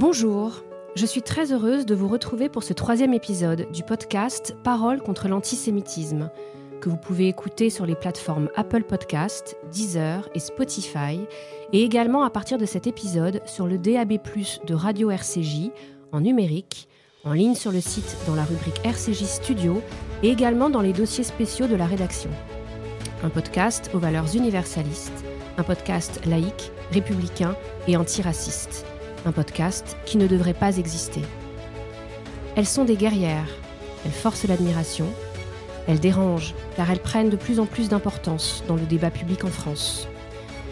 Bonjour, je suis très heureuse de vous retrouver pour ce troisième épisode du podcast Parole contre l'antisémitisme, que vous pouvez écouter sur les plateformes Apple Podcast, Deezer et Spotify, et également à partir de cet épisode sur le DAB+, de Radio RCJ, en numérique, en ligne sur le site dans la rubrique RCJ Studio, et également dans les dossiers spéciaux de la rédaction. Un podcast aux valeurs universalistes, un podcast laïque, républicain et antiraciste un podcast qui ne devrait pas exister. Elles sont des guerrières, elles forcent l'admiration, elles dérangent car elles prennent de plus en plus d'importance dans le débat public en France.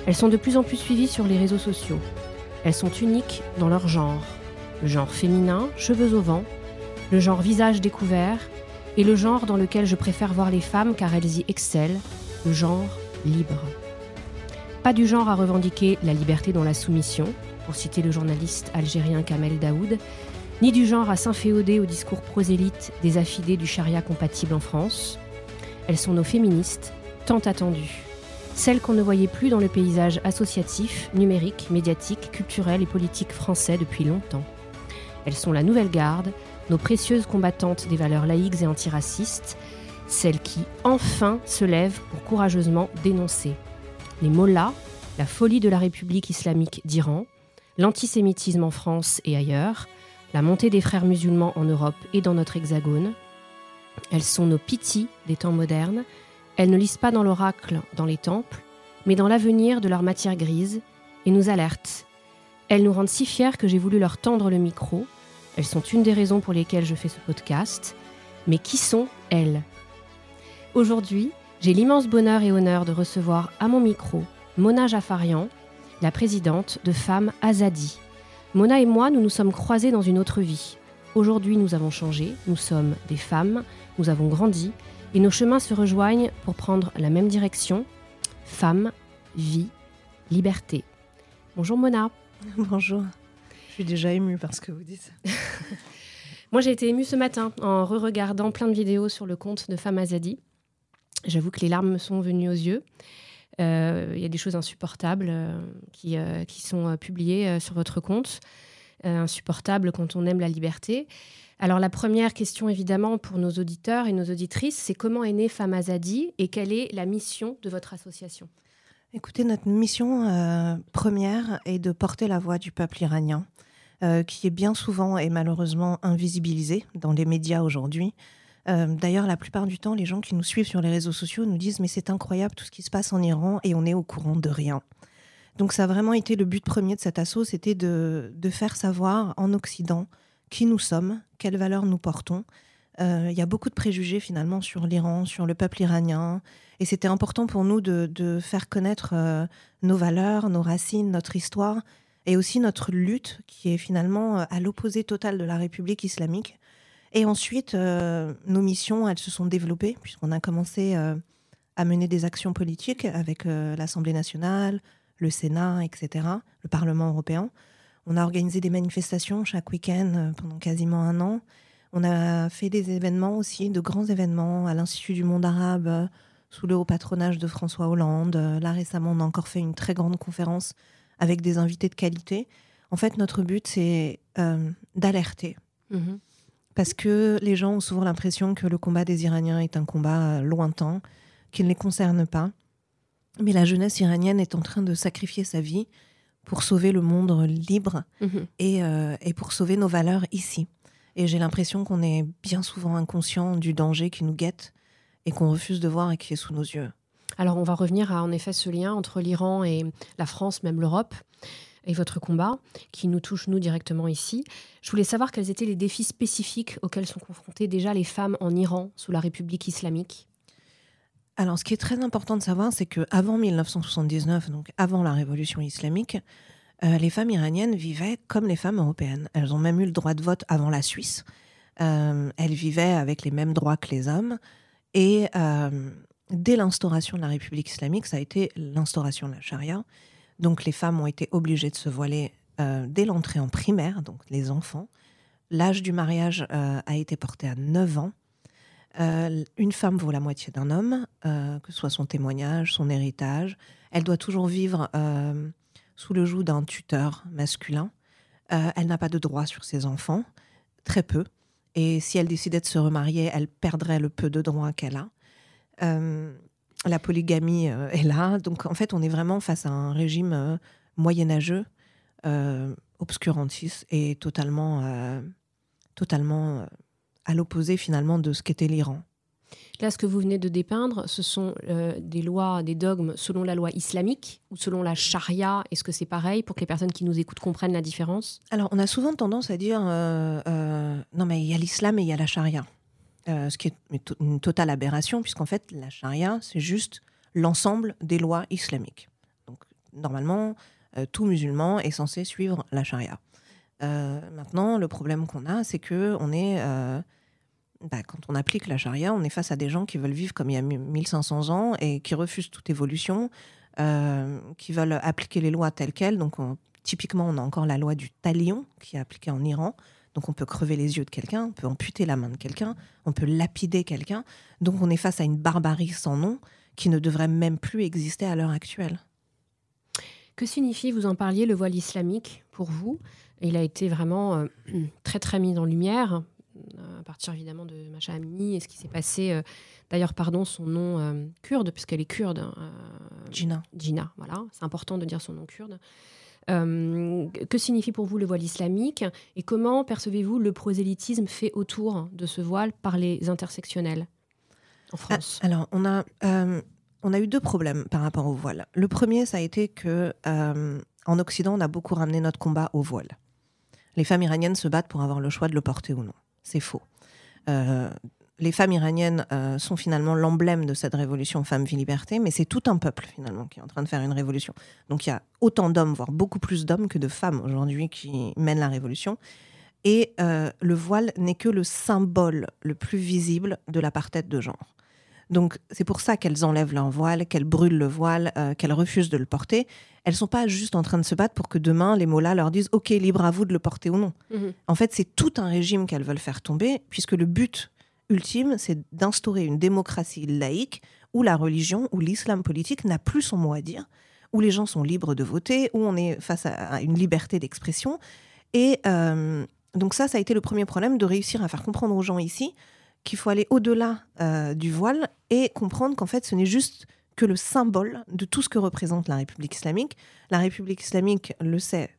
Elles sont de plus en plus suivies sur les réseaux sociaux. Elles sont uniques dans leur genre. Le genre féminin, cheveux au vent, le genre visage découvert, et le genre dans lequel je préfère voir les femmes car elles y excellent, le genre libre. Pas du genre à revendiquer la liberté dans la soumission, pour citer le journaliste algérien Kamel Daoud, ni du genre à s'inféoder au discours prosélyte des affidés du charia compatible en France. Elles sont nos féministes, tant attendues. Celles qu'on ne voyait plus dans le paysage associatif, numérique, médiatique, culturel et politique français depuis longtemps. Elles sont la nouvelle garde, nos précieuses combattantes des valeurs laïques et antiracistes, celles qui, enfin, se lèvent pour courageusement dénoncer les mollahs, la folie de la République islamique d'Iran, l'antisémitisme en France et ailleurs, la montée des frères musulmans en Europe et dans notre hexagone. Elles sont nos pitiés des temps modernes. Elles ne lisent pas dans l'oracle, dans les temples, mais dans l'avenir de leur matière grise, et nous alertent. Elles nous rendent si fiers que j'ai voulu leur tendre le micro. Elles sont une des raisons pour lesquelles je fais ce podcast. Mais qui sont elles? Aujourd'hui, j'ai l'immense bonheur et honneur de recevoir à mon micro Mona Jafarian, la présidente de Femmes Azadi. Mona et moi, nous nous sommes croisés dans une autre vie. Aujourd'hui, nous avons changé, nous sommes des femmes, nous avons grandi, et nos chemins se rejoignent pour prendre la même direction. Femme, vie, liberté. Bonjour Mona. Bonjour. Je suis déjà émue par ce que vous dites. Moi, j'ai été émue ce matin en re-regardant plein de vidéos sur le compte de Femmes Azadi. J'avoue que les larmes me sont venues aux yeux. Euh, il y a des choses insupportables euh, qui, euh, qui, sont publiées sur votre compte. insupportables quand on aime la liberté. Alors la première question évidemment pour nos auditeurs et nos auditrices, c'est comment est née Femme Azadi et quelle est la mission de votre association? Écoutez, notre mission première est de porter la voix du peuple iranien, qui est bien souvent et malheureusement invisibilisé dans les médias aujourd'hui. Euh, d'ailleurs, la plupart du temps, les gens qui nous suivent sur les réseaux sociaux nous disent mais c'est incroyable tout ce qui se passe en Iran et on est au courant de rien. Donc ça a vraiment été le but premier de cet assaut, c'était de, faire savoir en Occident qui nous sommes, quelles valeurs nous portons. Euh, il y a beaucoup de préjugés finalement sur l'Iran, sur le peuple iranien, et c'était important pour nous de, faire connaître euh, nos valeurs, nos racines, notre histoire, et aussi notre lutte qui est finalement à l'opposé total de la République islamique. Et ensuite, euh, nos missions, elles se sont développées, puisqu'on a commencé euh, à mener des actions politiques avec euh, l'Assemblée nationale, le Sénat, etc., le Parlement européen. On a organisé des manifestations chaque week-end pendant quasiment un an. On a fait des événements aussi, de grands événements à l'Institut du monde arabe, sous le haut patronage de François Hollande. Là, récemment, on a encore fait une très grande conférence avec des invités de qualité. En fait, notre but, c'est d'alerter. Mmh parce que les gens ont souvent l'impression que le combat des Iraniens est un combat euh, lointain, qu'il ne les concerne pas. Mais la jeunesse iranienne est en train de sacrifier sa vie pour sauver le monde libre mhm. euh, et, pour sauver nos valeurs ici. Et j'ai l'impression qu'on est bien souvent inconscient du danger qui nous guette et qu'on refuse de voir et qui est sous nos yeux. Alors on va revenir à en effet ce lien entre l'Iran et la France, même l'Europe et votre combat, qui nous touche nous directement ici. Je voulais savoir quels étaient les défis spécifiques auxquels sont confrontées déjà les femmes en Iran sous la République islamique. Alors, ce qui est très important de savoir, c'est que avant 1979, donc avant la révolution islamique, euh, les femmes iraniennes vivaient comme les femmes européennes. Elles ont même eu le droit de vote avant la Suisse. Euh, elles vivaient avec les mêmes droits que les hommes. Et euh, dès l'instauration de la République islamique, ça a été l'instauration de la charia. Donc les femmes ont été obligées de se voiler euh, dès l'entrée en primaire, donc les enfants. L'âge du mariage euh, a été porté à 9 ans. Euh, une femme vaut la moitié d'un homme, que ce soit son témoignage, son héritage. Elle doit toujours vivre sous le joug d'un tuteur masculin. Elle n'a pas de droit sur ses enfants, très peu. Et si elle décidait de se remarier, elle perdrait le peu de droits qu'elle a. Euh, la polygamie est là. Donc en fait, on est vraiment face à un régime moyenâgeux, obscurantiste et totalement, totalement à l'opposé finalement de ce qu'était l'Iran. Là, ce que vous venez de dépeindre, ce sont euh, des lois, des dogmes selon la loi islamique ou selon la charia. Est-ce que c'est pareil pour que les personnes qui nous écoutent comprennent la différence? Alors, on a souvent tendance à dire euh, euh, non, mais il y a l'islam et il y a la charia. Ce qui est une totale aberration, puisqu'en fait, la charia, c'est juste l'ensemble des lois islamiques. Donc, normalement, tout musulman est censé suivre la charia. maintenant, le problème qu'on a, c'est que on est bah, quand on applique la charia, on est face à des gens qui veulent vivre comme il y a 1500 ans et qui refusent toute évolution, euh, qui veulent appliquer les lois telles quelles. Donc, typiquement, on a encore la loi du talion qui est appliquée en Iran. Donc, on peut crever les yeux de quelqu'un, on peut amputer la main de quelqu'un, on peut lapider quelqu'un. Donc, on est face à une barbarie sans nom qui ne devrait même plus exister à l'heure actuelle. Que signifie, vous en parliez, le voile islamique pour vous? Il a été vraiment euh, très très mis en lumière à partir évidemment de Macha Amini et ce qui s'est passé. Euh, d'ailleurs, pardon, son nom euh, kurde, puisqu'elle est kurde. Euh, Gina. Gina, voilà. C'est important de dire son nom kurde. Que signifie pour vous le voile islamique et comment percevez-vous le prosélytisme fait autour de ce voile par les intersectionnels en ah, France? Alors, on a, on a eu deux problèmes par rapport au voile. Le premier, ça a été que en Occident, on a beaucoup ramené notre combat au voile. Les femmes iraniennes se battent pour avoir le choix de le porter ou non c'est faux. Euh, les femmes iraniennes euh, sont finalement l'emblème de cette révolution Femmes-Vie-Liberté, mais c'est tout un peuple finalement qui est en train de faire une révolution. Donc il y a autant d'hommes, voire beaucoup plus d'hommes que de femmes aujourd'hui qui mènent la révolution. Et euh, le voile n'est que le symbole le plus visible de l'apartheid de genre. Donc c'est pour ça qu'elles enlèvent leur voile, qu'elles brûlent le voile, qu'elles refusent de le porter elles sont pas juste en train de se battre pour que demain les mollahs leur disent OK, libre à vous de le porter ou non. Mhm. En fait, c'est tout un régime qu'elles veulent faire tomber, puisque le but ultime, c'est d'instaurer une démocratie laïque où la religion, où l'islam politique n'a plus son mot à dire, où les gens sont libres de voter, où on est face à une liberté d'expression. Et euh, donc ça, ça a été le premier problème de réussir à faire comprendre aux gens ici qu'il faut aller au-delà euh, du voile et comprendre qu'en fait, ce n'est juste que le symbole de tout ce que représente la République islamique. La République islamique le sait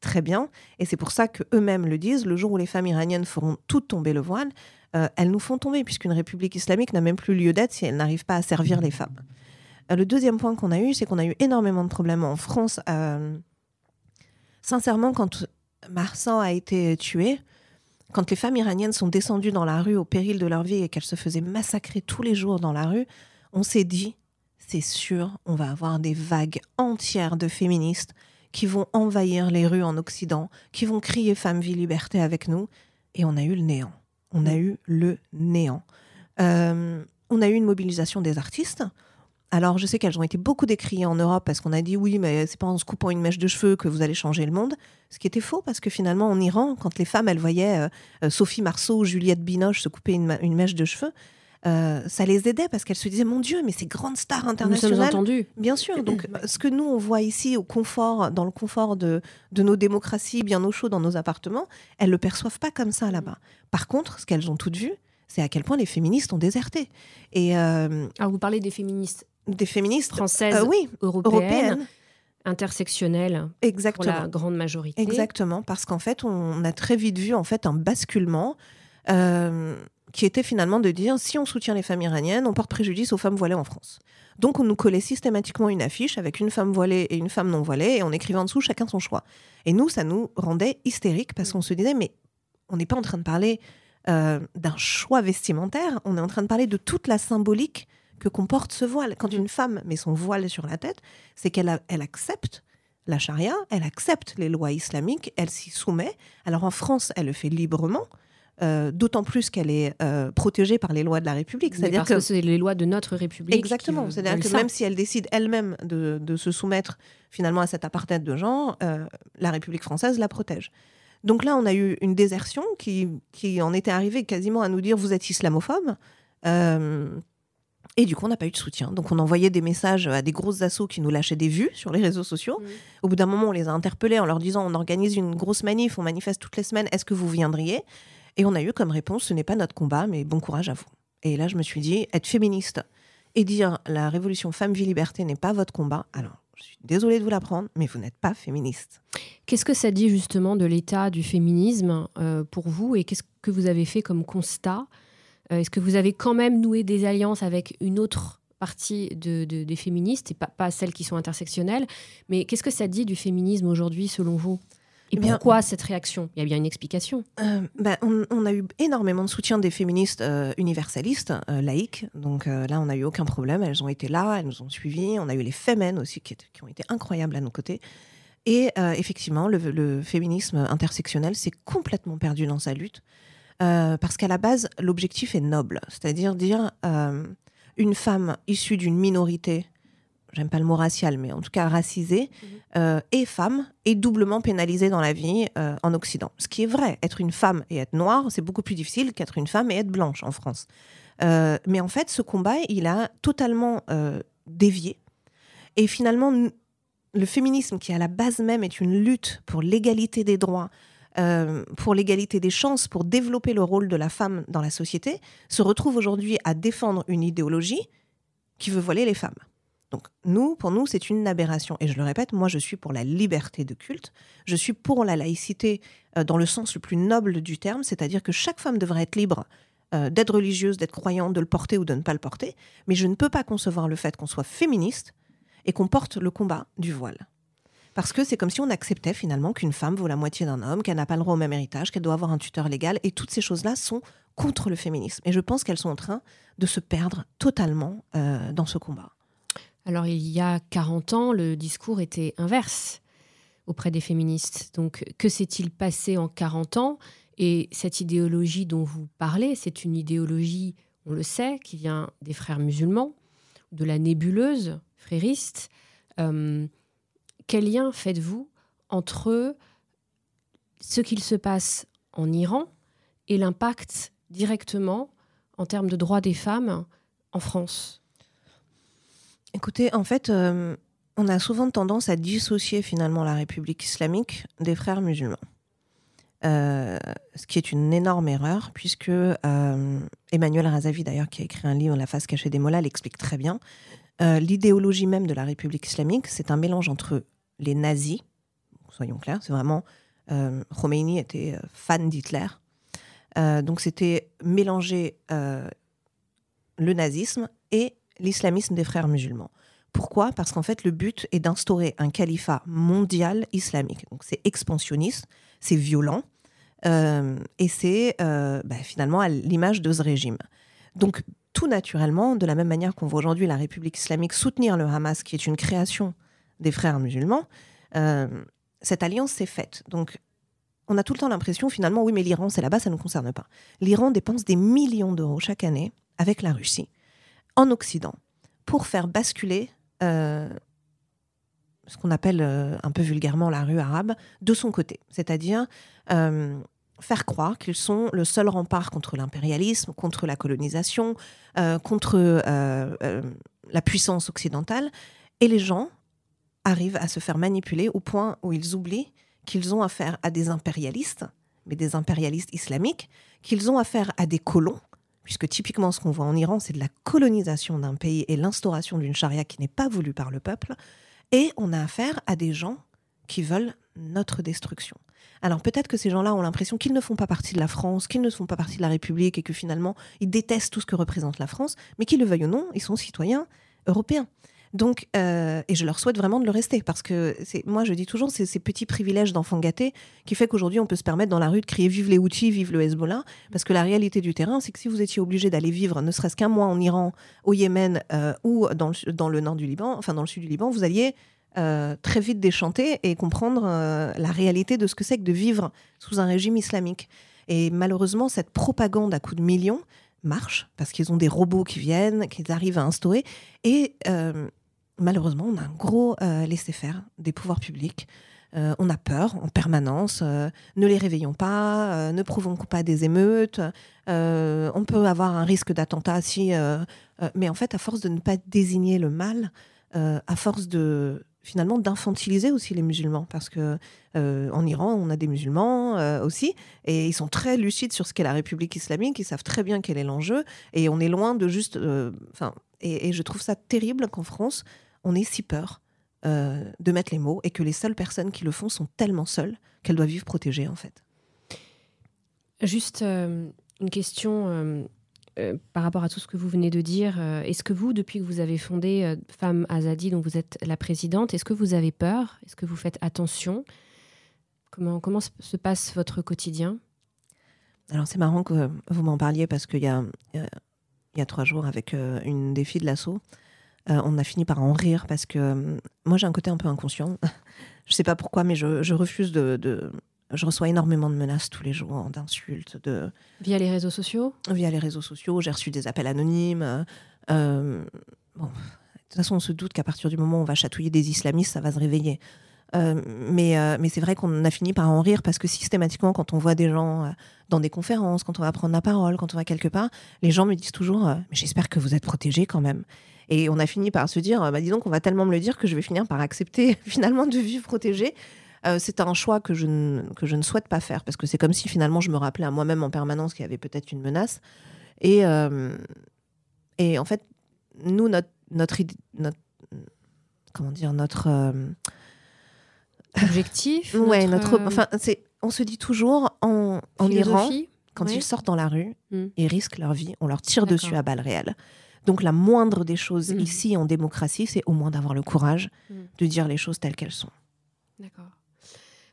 très bien, et c'est pour ça qu'eux-mêmes le disent, le jour où les femmes iraniennes feront tout tomber le voile, euh, elles nous font tomber, puisqu'une République islamique n'a même plus lieu d'être si elle n'arrive pas à servir les femmes. Euh, le deuxième point qu'on a eu, c'est qu'on a eu énormément de problèmes en France. Euh, sincèrement, quand Marsan a été tué, quand les femmes iraniennes sont descendues dans la rue au péril de leur vie et qu'elles se faisaient massacrer tous les jours dans la rue, on s'est dit, c'est sûr, on va avoir des vagues entières de féministes qui vont envahir les rues en Occident, qui vont crier femme, vie, liberté avec nous. Et on a eu le néant. On a eu le néant. Euh, on a eu une mobilisation des artistes. Alors, je sais qu'elles ont été beaucoup décriées en Europe parce qu'on a dit oui, mais c'est pas en se coupant une mèche de cheveux que vous allez changer le monde. Ce qui était faux parce que finalement, en Iran, quand les femmes, elles voyaient euh, euh, Sophie Marceau ou Juliette Binoche se couper une mèche de cheveux, euh, ça les aidait parce qu'elles se disaient mon Dieu, mais ces grandes stars internationales. Nous sommes Bien sûr. Donc, ce que nous on voit ici au confort, dans le confort de, de nos démocraties, bien au chaud dans nos appartements, elles le perçoivent pas comme ça là-bas. Par contre, ce qu'elles ont toutes vu, c'est à quel point les féministes ont déserté. Et euh, alors vous parlez des féministes, des féministes françaises, euh, oui, européennes. intersectionnelles Exactement. pour la grande majorité. Exactement, parce qu'en fait, on a très vite vu en fait un basculement qui était finalement de dire si on soutient les femmes iraniennes, on porte préjudice aux femmes voilées en France. Donc on nous collait systématiquement une affiche avec une femme voilée et une femme non voilée et on écrivait en dessous chacun son choix. Et nous, ça nous rendait hystériques parce qu'on se disait mais on n'est pas en train de parler euh, d'un choix vestimentaire, on est en train de parler de toute la symbolique que comporte ce voile. Quand une femme met son voile sur la tête, c'est qu'elle elle accepte la charia, elle accepte les lois islamiques, elle s'y soumet. Alors en France, elle le fait librement. Euh, d'autant plus qu'elle est euh, protégée par les lois de la République. C'est-à-dire que, c'est les lois de notre République. Exactement. C'est-à-dire que même si elle décide elle-même de, se soumettre finalement à cet apartheid de genre, euh, la République française la protège. Donc là, on a eu une désertion qui, qui en était arrivée quasiment à nous dire vous êtes islamophobe. Et du coup, on n'a pas eu de soutien. Donc, on envoyait des messages à des grosses assos qui nous lâchaient des vues sur les réseaux sociaux. Mm. Au bout d'un moment, on les a interpellés en leur disant on organise une grosse manif, on manifeste toutes les semaines, est-ce que vous viendriez? Et on a eu comme réponse ce n'est pas notre combat, mais bon courage à vous. Et là, je me suis dit être féministe et dire la révolution femme-vie-liberté n'est pas votre combat, alors je suis désolée de vous l'apprendre, mais vous n'êtes pas féministe. Qu'est-ce que ça dit justement de l'état du féminisme euh, pour vous et qu'est-ce que vous avez fait comme constat? Euh, Est-ce que vous avez quand même noué des alliances avec une autre partie de, de- des féministes, et pas celles qui sont intersectionnelles, mais qu'est-ce que ça dit du féminisme aujourd'hui selon vous? Et Eh bien- pourquoi cette réaction? Il y a bien une explication. Euh, ben, on, on a eu énormément de soutien des féministes euh, universalistes, euh, laïques. Donc euh, là, on n'a eu aucun problème. Elles ont été là, elles nous ont suivis. On a eu les Femen aussi qui, ont été incroyables à nos côtés. Et effectivement, le, le féminisme intersectionnel s'est complètement perdu dans sa lutte. Parce qu'à la base, l'objectif est noble. C'est-à-dire dire euh, une femme issue d'une minorité, j'aime pas le mot racial, mais en tout cas racisée, euh, et femme, est doublement pénalisée dans la vie euh, en Occident. Ce qui est vrai, être une femme et être noire, c'est beaucoup plus difficile qu'être une femme et être blanche en France. Euh, mais en fait, ce combat, il a totalement euh, dévié. Et finalement, le féminisme, qui à la base même est une lutte pour l'égalité des droits, euh, pour l'égalité des chances, pour développer le rôle de la femme dans la société, se retrouve aujourd'hui à défendre une idéologie qui veut voiler les femmes. Donc nous, pour nous, c'est une aberration. Et je le répète, moi, je suis pour la liberté de culte. Je suis pour la laïcité euh, dans le sens le plus noble du terme, c'est-à-dire que chaque femme devrait être libre euh, d'être religieuse, d'être croyante, de le porter ou de ne pas le porter. Mais je ne peux pas concevoir le fait qu'on soit féministe et qu'on porte le combat du voile. Parce que c'est comme si on acceptait finalement qu'une femme vaut la moitié d'un homme, qu'elle n'a pas le droit au même héritage, qu'elle doit avoir un tuteur légal. Et toutes ces choses-là sont contre le féminisme. Et je pense qu'elles sont en train de se perdre totalement euh, dans ce combat. Alors, il y a 40 ans, le discours était inverse auprès des féministes. Donc, que s'est-il passé en 40 ans? Et cette idéologie dont vous parlez, c'est une idéologie, on le sait, qui vient des frères musulmans, de la nébuleuse frériste. Euh, quel lien faites-vous entre ce qu'il se passe en Iran et l'impact directement en termes de droits des femmes en France? Écoutez, en fait, euh, on a souvent tendance à dissocier finalement la République islamique des frères musulmans. Euh, ce qui est une énorme erreur, puisque euh, Emmanuel Razavi, d'ailleurs, qui a écrit un livre, La face cachée des mollahs, l'explique très bien. L'idéologie même de la République islamique, c'est un mélange entre les nazis, soyons clairs, c'est vraiment. Khomeini était fan d'Hitler. Donc c'était mélanger le nazisme et l'islamisme des frères musulmans. Pourquoi? Parce qu'en fait, le but est d'instaurer un califat mondial islamique. Donc c'est expansionniste, c'est violent, euh, et c'est euh, bah, finalement à l'image de ce régime. Donc tout naturellement, de la même manière qu'on voit aujourd'hui la République islamique soutenir le Hamas, qui est une création des frères musulmans, euh, cette alliance s'est faite. Donc on a tout le temps l'impression finalement, oui, mais l'Iran, c'est là-bas, ça ne nous concerne pas. L'Iran dépense des millions d'euros chaque année avec la Russie en Occident pour faire basculer euh, ce qu'on appelle euh, un peu vulgairement la rue arabe de son côté. C'est-à-dire euh, faire croire qu'ils sont le seul rempart contre l'impérialisme, contre la colonisation, contre la puissance occidentale. Et les gens arrivent à se faire manipuler au point où ils oublient qu'ils ont affaire à des impérialistes, mais des impérialistes islamiques, qu'ils ont affaire à des colons, puisque typiquement ce qu'on voit en Iran, c'est de la colonisation d'un pays et l'instauration d'une charia qui n'est pas voulue par le peuple, et on a affaire à des gens qui veulent notre destruction. Alors peut-être que ces gens-là ont l'impression qu'ils ne font pas partie de la France, qu'ils ne font pas partie de la République, et que finalement ils détestent tout ce que représente la France, mais qu'ils le veuillent ou non, ils sont citoyens européens. Donc, euh, et je leur souhaite vraiment de le rester parce que moi, je dis toujours, c'est ces petits privilèges d'enfants gâtés qui fait qu'aujourd'hui, on peut se permettre dans la rue de crier vive les Houthis, vive le Hezbollah. Parce que la réalité du terrain, c'est que si vous étiez obligé d'aller vivre ne serait-ce qu'un mois en Iran, au Yémen euh, ou dans le, nord du Liban, enfin dans le sud du Liban, vous alliez euh, très vite déchanter et comprendre la réalité de ce que c'est que de vivre sous un régime islamique. Et malheureusement, cette propagande à coups de millions marche parce qu'ils ont des robots qui viennent, qu'ils arrivent à instaurer. Et malheureusement, on a un gros euh, laisser-faire des pouvoirs publics. Euh, on a peur en permanence. Euh, ne les réveillons pas, euh, ne provoquons pas des émeutes. on peut avoir un risque d'attentat si. mais en fait, à force de ne pas désigner le mal, à force de finalement d'infantiliser aussi les musulmans parce que en Iran on a des musulmans aussi et ils sont très lucides sur ce qu'est la République islamique ils savent très bien quel est l'enjeu et on est loin de juste et, et, je trouve ça terrible qu'en France on ait si peur euh, de mettre les mots et que les seules personnes qui le font sont tellement seules qu'elles doivent vivre protégées en fait. Juste euh, une question euh, par rapport à tout ce que vous venez de dire. est-ce que vous, depuis que vous avez fondé Femmes Azadi, dont vous êtes la présidente, est-ce que vous avez peur? Est-ce que vous faites attention? Comment, comment se passe votre quotidien? Alors c'est marrant que vous m'en parliez parce qu'il y a, il y a trois jours avec une des filles de l'assaut, euh, on a fini par en rire parce que euh, moi j'ai un côté un peu inconscient. je sais pas pourquoi, mais je, refuse de, Je reçois énormément de menaces tous les jours, d'insultes. De... Via les réseaux sociaux? Via les réseaux sociaux, j'ai reçu des appels anonymes. Euh, bon, de toute façon, on se doute qu'à partir du moment où on va chatouiller des islamistes, ça va se réveiller. Mais mais c'est vrai qu'on a fini par en rire parce que systématiquement, quand on voit des gens dans des conférences, quand on va prendre la parole, quand on va quelque part, les gens me disent toujours Mais j'espère que vous êtes protégés quand même. Et on a fini par se dire, bah, dis donc, on va tellement me le dire que je vais finir par accepter finalement de vivre protégée. Euh, c'est un choix que je, ne, que je ne souhaite pas faire parce que c'est comme si finalement je me rappelais à moi-même en permanence qu'il y avait peut-être une menace. Et, euh, et en fait, nous, notre, notre, notre comment dire, notre euh, objectif, ouais, notre, enfin, c'est, on se dit toujours en, en Iran, quand ils sortent dans la rue, hmm. ils risquent leur vie, on leur tire dessus à balles réelles. Donc la moindre des choses mm. ici en démocratie, c'est au moins d'avoir le courage mm. de dire les choses telles qu'elles sont. D'accord.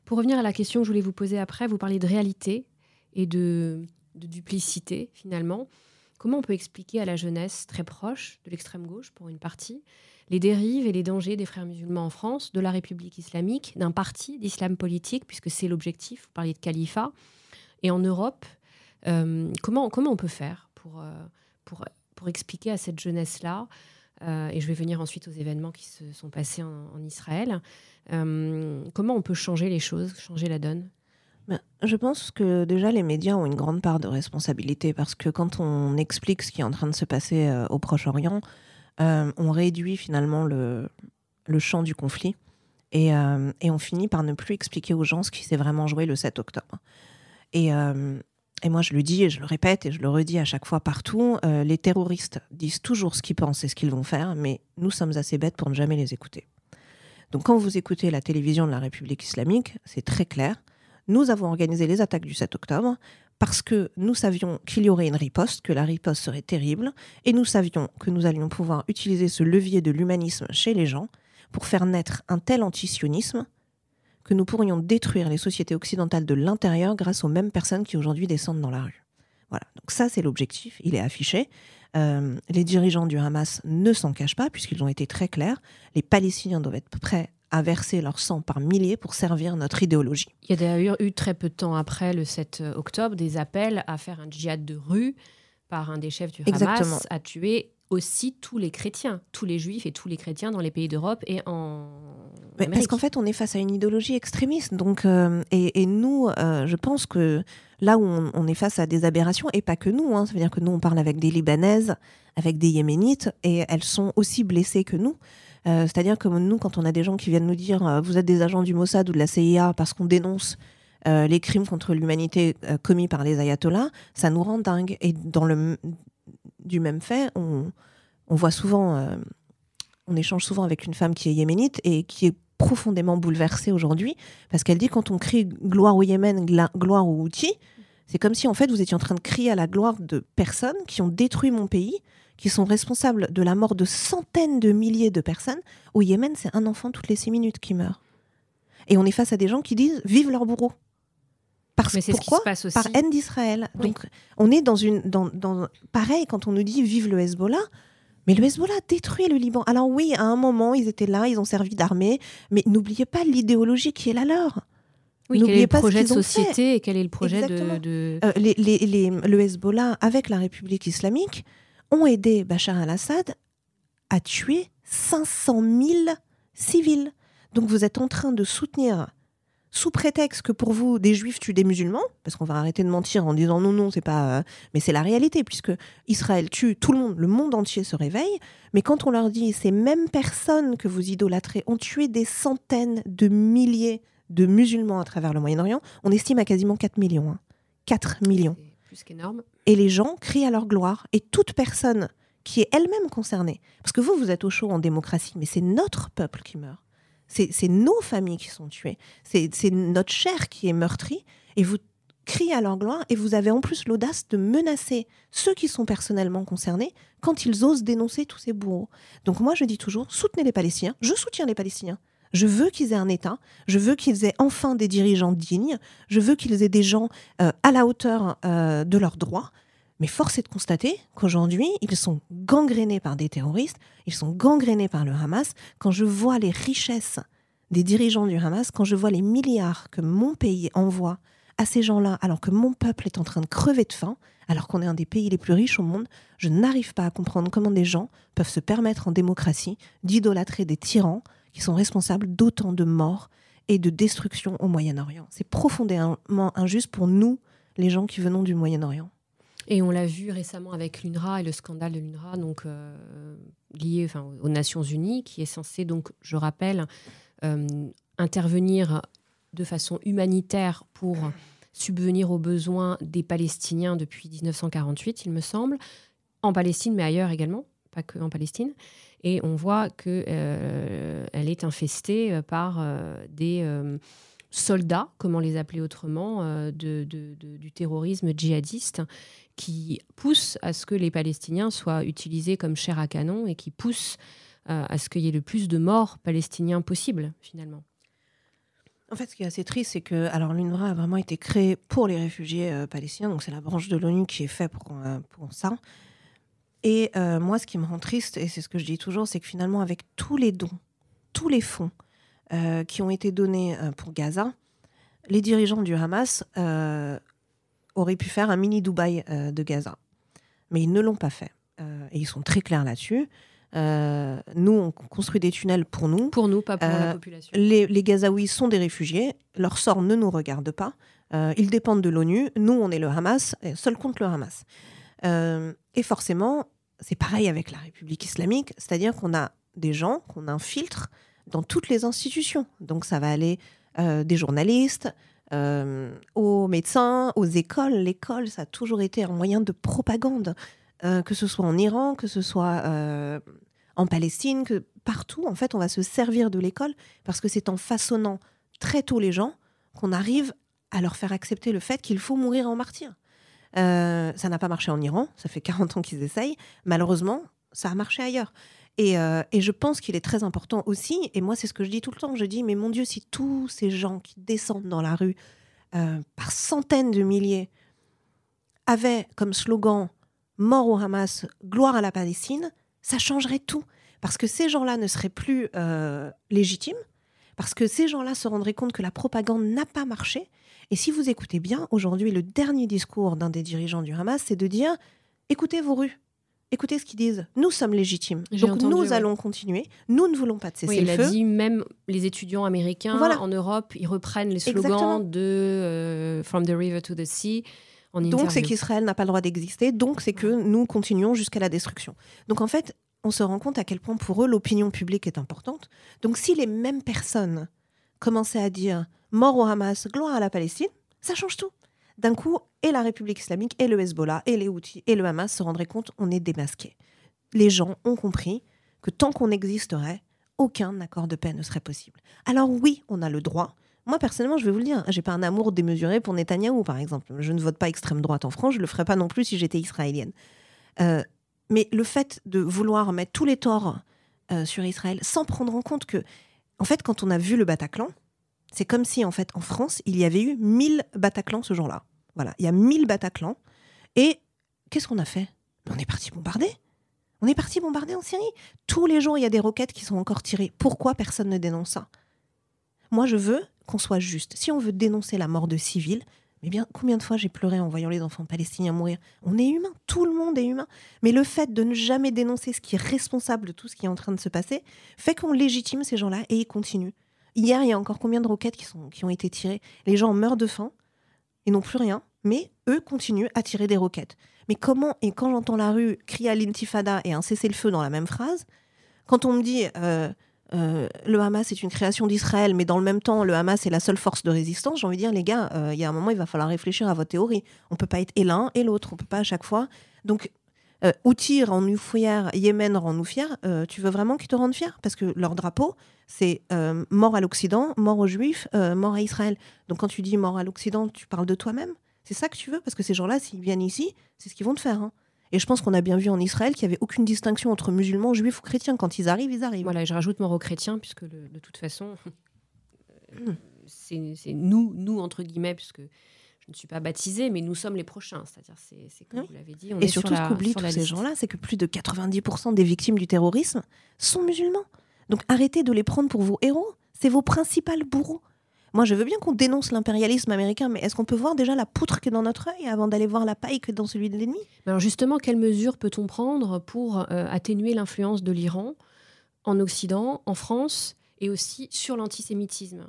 Pour revenir à la question que je voulais vous poser après, vous parlez de réalité et de, duplicité finalement. Comment on peut expliquer à la jeunesse très proche de l'extrême gauche, pour une partie, les dérives et les dangers des frères musulmans en France, de la République islamique, d'un parti d'islam politique, puisque c'est l'objectif, vous parliez de califat, et en Europe, euh, comment, comment on peut faire pour, euh, pour pour expliquer à cette jeunesse-là, euh, et je vais venir ensuite aux événements qui se sont passés en, Israël, comment on peut changer les choses, changer la donne? Ben, je pense que déjà les médias ont une grande part de responsabilité parce que quand on explique ce qui est en train de se passer au Proche-Orient, on réduit finalement le, le, champ du conflit et, et, on finit par ne plus expliquer aux gens ce qui s'est vraiment joué le 7 octobre. Et, et moi je le dis et je le répète et je le redis à chaque fois partout, euh, les terroristes disent toujours ce qu'ils pensent et ce qu'ils vont faire, mais nous sommes assez bêtes pour ne jamais les écouter. Donc quand vous écoutez la télévision de la République islamique, c'est très clair. Nous avons organisé les attaques du 7 octobre parce que nous savions qu'il y aurait une riposte, que la riposte serait terrible, et nous savions que nous allions pouvoir utiliser ce levier de l'humanisme chez les gens pour faire naître un tel antisionisme que nous pourrions détruire les sociétés occidentales de l'intérieur grâce aux mêmes personnes qui aujourd'hui descendent dans la rue. Voilà, donc ça c'est l'objectif, il est affiché. Euh, les dirigeants du Hamas ne s'en cachent pas puisqu'ils ont été très clairs. Les Palestiniens doivent être prêts à verser leur sang par milliers pour servir notre idéologie. Il y a d'ailleurs eu très peu de temps après le 7 octobre des appels à faire un djihad de rue par un des chefs du Hamas à tuer aussi tous les chrétiens, tous les juifs et tous les chrétiens dans les pays d'Europe et en. parce qu'en fait, on est face à une idéologie extrémiste. Donc, euh, et, nous, euh, je pense que là où on, est face à des aberrations, et pas que nous, hein, ça veut dire que nous, on parle avec des Libanaises, avec des Yéménites, et elles sont aussi blessées que nous. Euh, c'est-à-dire que nous, quand on a des gens qui viennent nous dire vous êtes des agents du Mossad ou de la CIA parce qu'on dénonce les crimes contre l'humanité commis par les ayatollahs, ça nous rend dingue. Et dans le du même fait, on, voit souvent, euh, on échange souvent avec une femme qui est yéménite et qui est profondément bouleversée aujourd'hui parce qu'elle dit quand on crie gloire au Yémen, gloire aux Houthis, c'est comme si en fait vous étiez en train de crier à la gloire de personnes qui ont détruit mon pays, qui sont responsables de la mort de centaines de milliers de personnes. Au Yémen, c'est un enfant toutes les six minutes qui meurt. Et on est face à des gens qui disent vive leur bourreau. Parce, Mais pourquoi ce qui se passe aussi. Par haine d'Israël. Donc, on est dans une. Dans, dans, pareil, quand on nous dit vive le Hezbollah, mais le Hezbollah détruit le Liban. Alors, oui, à un moment, ils étaient là, ils ont servi d'armée, mais n'oubliez pas l'idéologie qui est la leur. Oui, quel est le projet de société et quel est le projet de. Euh, les, les, le Hezbollah, avec la République islamique, ont aidé Bachar al-Assad à tuer 500 000 civils. Donc vous êtes en train de soutenir sous prétexte que pour vous, des juifs tuent des musulmans, parce qu'on va arrêter de mentir en disant non, non, c'est pas. Euh, mais c'est la réalité, puisque Israël tue tout le monde, le monde entier se réveille. Mais quand on leur dit ces mêmes personnes que vous idolâtrez ont tué des centaines de milliers de musulmans à travers le Moyen-Orient, on estime à quasiment 4 millions. 4 hein. millions. Et les gens crient à leur gloire. Et toute personne qui est elle-même concernée, parce que vous, vous êtes au chaud en démocratie, mais c'est notre peuple qui meurt. C'est nos familles qui sont tuées. C'est notre chair qui est meurtrie. Et vous criez à leur gloire et vous avez en plus l'audace de menacer ceux qui sont personnellement concernés quand ils osent dénoncer tous ces bourreaux. Donc moi, je dis toujours, soutenez les Palestiniens. Je soutiens les Palestiniens. Je veux qu'ils aient un État. Je veux qu'ils aient enfin des dirigeants dignes. Je veux qu'ils aient des gens euh, à la hauteur euh, de leurs droits. Mais force est de constater qu'aujourd'hui, ils sont gangrénés par des terroristes, ils sont gangrénés par le Hamas. Quand je vois les richesses des dirigeants du Hamas, quand je vois les milliards que mon pays envoie à ces gens-là, alors que mon peuple est en train de crever de faim, alors qu'on est un des pays les plus riches au monde, je n'arrive pas à comprendre comment des gens peuvent se permettre en démocratie d'idolâtrer des tyrans qui sont responsables d'autant de morts et de destruction au Moyen-Orient. C'est profondément injuste pour nous, les gens qui venons du Moyen-Orient. Et on l'a vu récemment avec l'UNRWA et le scandale de l'UNRWA, donc euh, lié enfin, aux Nations Unies, qui est censé donc, je rappelle, euh, intervenir de façon humanitaire pour subvenir aux besoins des Palestiniens depuis 1948, il me semble, en Palestine, mais ailleurs également, pas que en Palestine. Et on voit qu'elle euh, est infestée par des soldats, comment les appeler autrement, euh, de, du terrorisme djihadiste, qui poussent à ce que les Palestiniens soient utilisés comme chair à canon et qui poussent euh, à ce qu'il y ait le plus de morts palestiniens possible, finalement. En fait, ce qui est assez triste, c'est que alors l'UNRWA a vraiment été créé pour les réfugiés euh, palestiniens, donc c'est la branche de l'ONU qui est faite pour, pour ça. Et moi, ce qui me rend triste, et c'est ce que je dis toujours, c'est que finalement, avec tous les dons, tous les fonds, euh, qui ont été donnés euh, pour Gaza, les dirigeants du Hamas euh, auraient pu faire un mini Dubaï de Gaza. Mais ils ne l'ont pas fait. et ils sont très clairs là-dessus. nous, on construit des tunnels pour nous. Pour nous, pas pour la population. Les, les, Gazaouis sont des réfugiés. Leur sort ne nous regarde pas. ils dépendent de l'ONU. Nous, on est le Hamas, seul contre le Hamas. Et forcément, c'est pareil avec la République islamique, c'est-à-dire qu'on a des gens qu'on infiltre dans toutes les institutions. Donc ça va aller euh, des journalistes, euh, aux médecins, aux écoles. L'école, ça a toujours été un moyen de propagande, euh, que ce soit en Iran, que ce soit en Palestine, que partout, en fait, on va se servir de l'école parce que c'est en façonnant très tôt les gens qu'on arrive à leur faire accepter le fait qu'il faut mourir en martyr. Ça n'a pas marché en Iran, ça fait 40 ans qu'ils essayent. Malheureusement, ça a marché ailleurs. Euh, et, je pense qu'il est très important aussi, et moi c'est ce que je dis tout le temps, je dis, mais mon Dieu, si tous ces gens qui descendent dans la rue euh, par centaines de milliers avaient comme slogan Mort au Hamas, gloire à la Palestine, ça changerait tout. Parce que ces gens-là ne seraient plus euh, légitimes, parce que ces gens-là se rendraient compte que la propagande n'a pas marché. Et si vous écoutez bien, aujourd'hui, le dernier discours d'un des dirigeants du Hamas, c'est de dire, écoutez vos rues, écoutez ce qu'ils disent. Nous sommes légitimes. Donc nous allons continuer. Nous ne voulons pas de cessez oui, il a dit même les étudiants américains en Europe, ils reprennent les slogans de euh, From the River to the Sea. En donc c'est qu'Israël n'a pas le droit d'exister. Donc c'est que nous continuons jusqu'à la destruction. Donc en fait, on se rend compte à quel point pour eux l'opinion publique est importante. Donc si les mêmes personnes commençaient à dire mort au Hamas, gloire à la Palestine, ça change tout d'un coup, et la République islamique, et le Hezbollah, et les Houthis, et le Hamas se rendraient compte on est démasqué. Les gens ont compris que tant qu'on existerait, aucun accord de paix ne serait possible. Alors oui, on a le droit. Moi, personnellement, je vais vous le dire, j'ai pas un amour démesuré pour Netanyahou, par exemple. Je ne vote pas extrême droite en France, je le ferais pas non plus si j'étais israélienne. Euh, mais le fait de vouloir mettre tous les torts euh, sur Israël sans prendre en compte que, en fait, quand on a vu le Bataclan, c'est comme si, en fait, en France, il y avait eu 1000 Bataclans ce jour-là. Voilà, il y a 1000 Bataclans. Et qu'est-ce qu'on a fait? On est parti bombarder. On est parti bombarder en Syrie. Tous les jours, il y a des roquettes qui sont encore tirées. Pourquoi personne ne dénonce ça? Moi, je veux qu'on soit juste. Si on veut dénoncer la mort de civils, mais bien, combien de fois j'ai pleuré en voyant les enfants palestiniens mourir? On est humain, tout le monde est humain. Mais le fait de ne jamais dénoncer ce qui est responsable de tout ce qui est en train de se passer fait qu'on légitime ces gens-là et ils continuent. Hier, il y a encore combien de roquettes qui, sont, qui ont été tirées? Les gens meurent de faim et n'ont plus rien, mais eux continuent à tirer des roquettes. Mais comment, et quand j'entends la rue crier à l'intifada et un cessez-le-feu dans la même phrase, quand on me dit euh, euh, le Hamas est une création d'Israël, mais dans le même temps, le Hamas est la seule force de résistance, j'ai envie de dire, les gars, euh, il y a un moment, il va falloir réfléchir à votre théorie. On peut pas être et l'un et l'autre, on peut pas à chaque fois. Donc, euh, Houthi rend-nous fiers, Yémen rend-nous fiers, tu veux vraiment qu'ils te rendent fiers? Parce que leur drapeau, c'est mort à l'Occident, mort aux Juifs, mort à Israël. Donc quand tu dis mort à l'Occident, tu parles de toi-même C'est ça que tu veux? Parce que ces gens-là, s'ils viennent ici, c'est ce qu'ils vont te faire. Hein. Et je pense qu'on a bien vu en Israël qu'il n'y avait aucune distinction entre musulmans, juifs ou chrétiens. Quand ils arrivent, ils arrivent. Voilà, et je rajoute mort aux chrétiens, puisque de toute façon, hmm. c'est nous, nous, entre guillemets, puisque je ne suis pas baptisée, mais nous sommes les prochains. C'est-à-dire, c'est comme vous l'avez dit. et surtout, ce qu'oublient tous ces gens-là, c'est que plus de 90% des victimes du terrorisme sont musulmans. Donc arrêtez de les prendre pour vos héros. C'est vos principaux bourreaux. Moi, je veux bien qu'on dénonce l'impérialisme américain, mais est-ce qu'on peut voir déjà la poutre qui est dans notre œil avant d'aller voir la paille qui est dans celui de l'ennemi? Alors justement, quelles mesures peut-on prendre pour euh, atténuer l'influence de l'Iran en Occident, en France et aussi sur l'antisémitisme?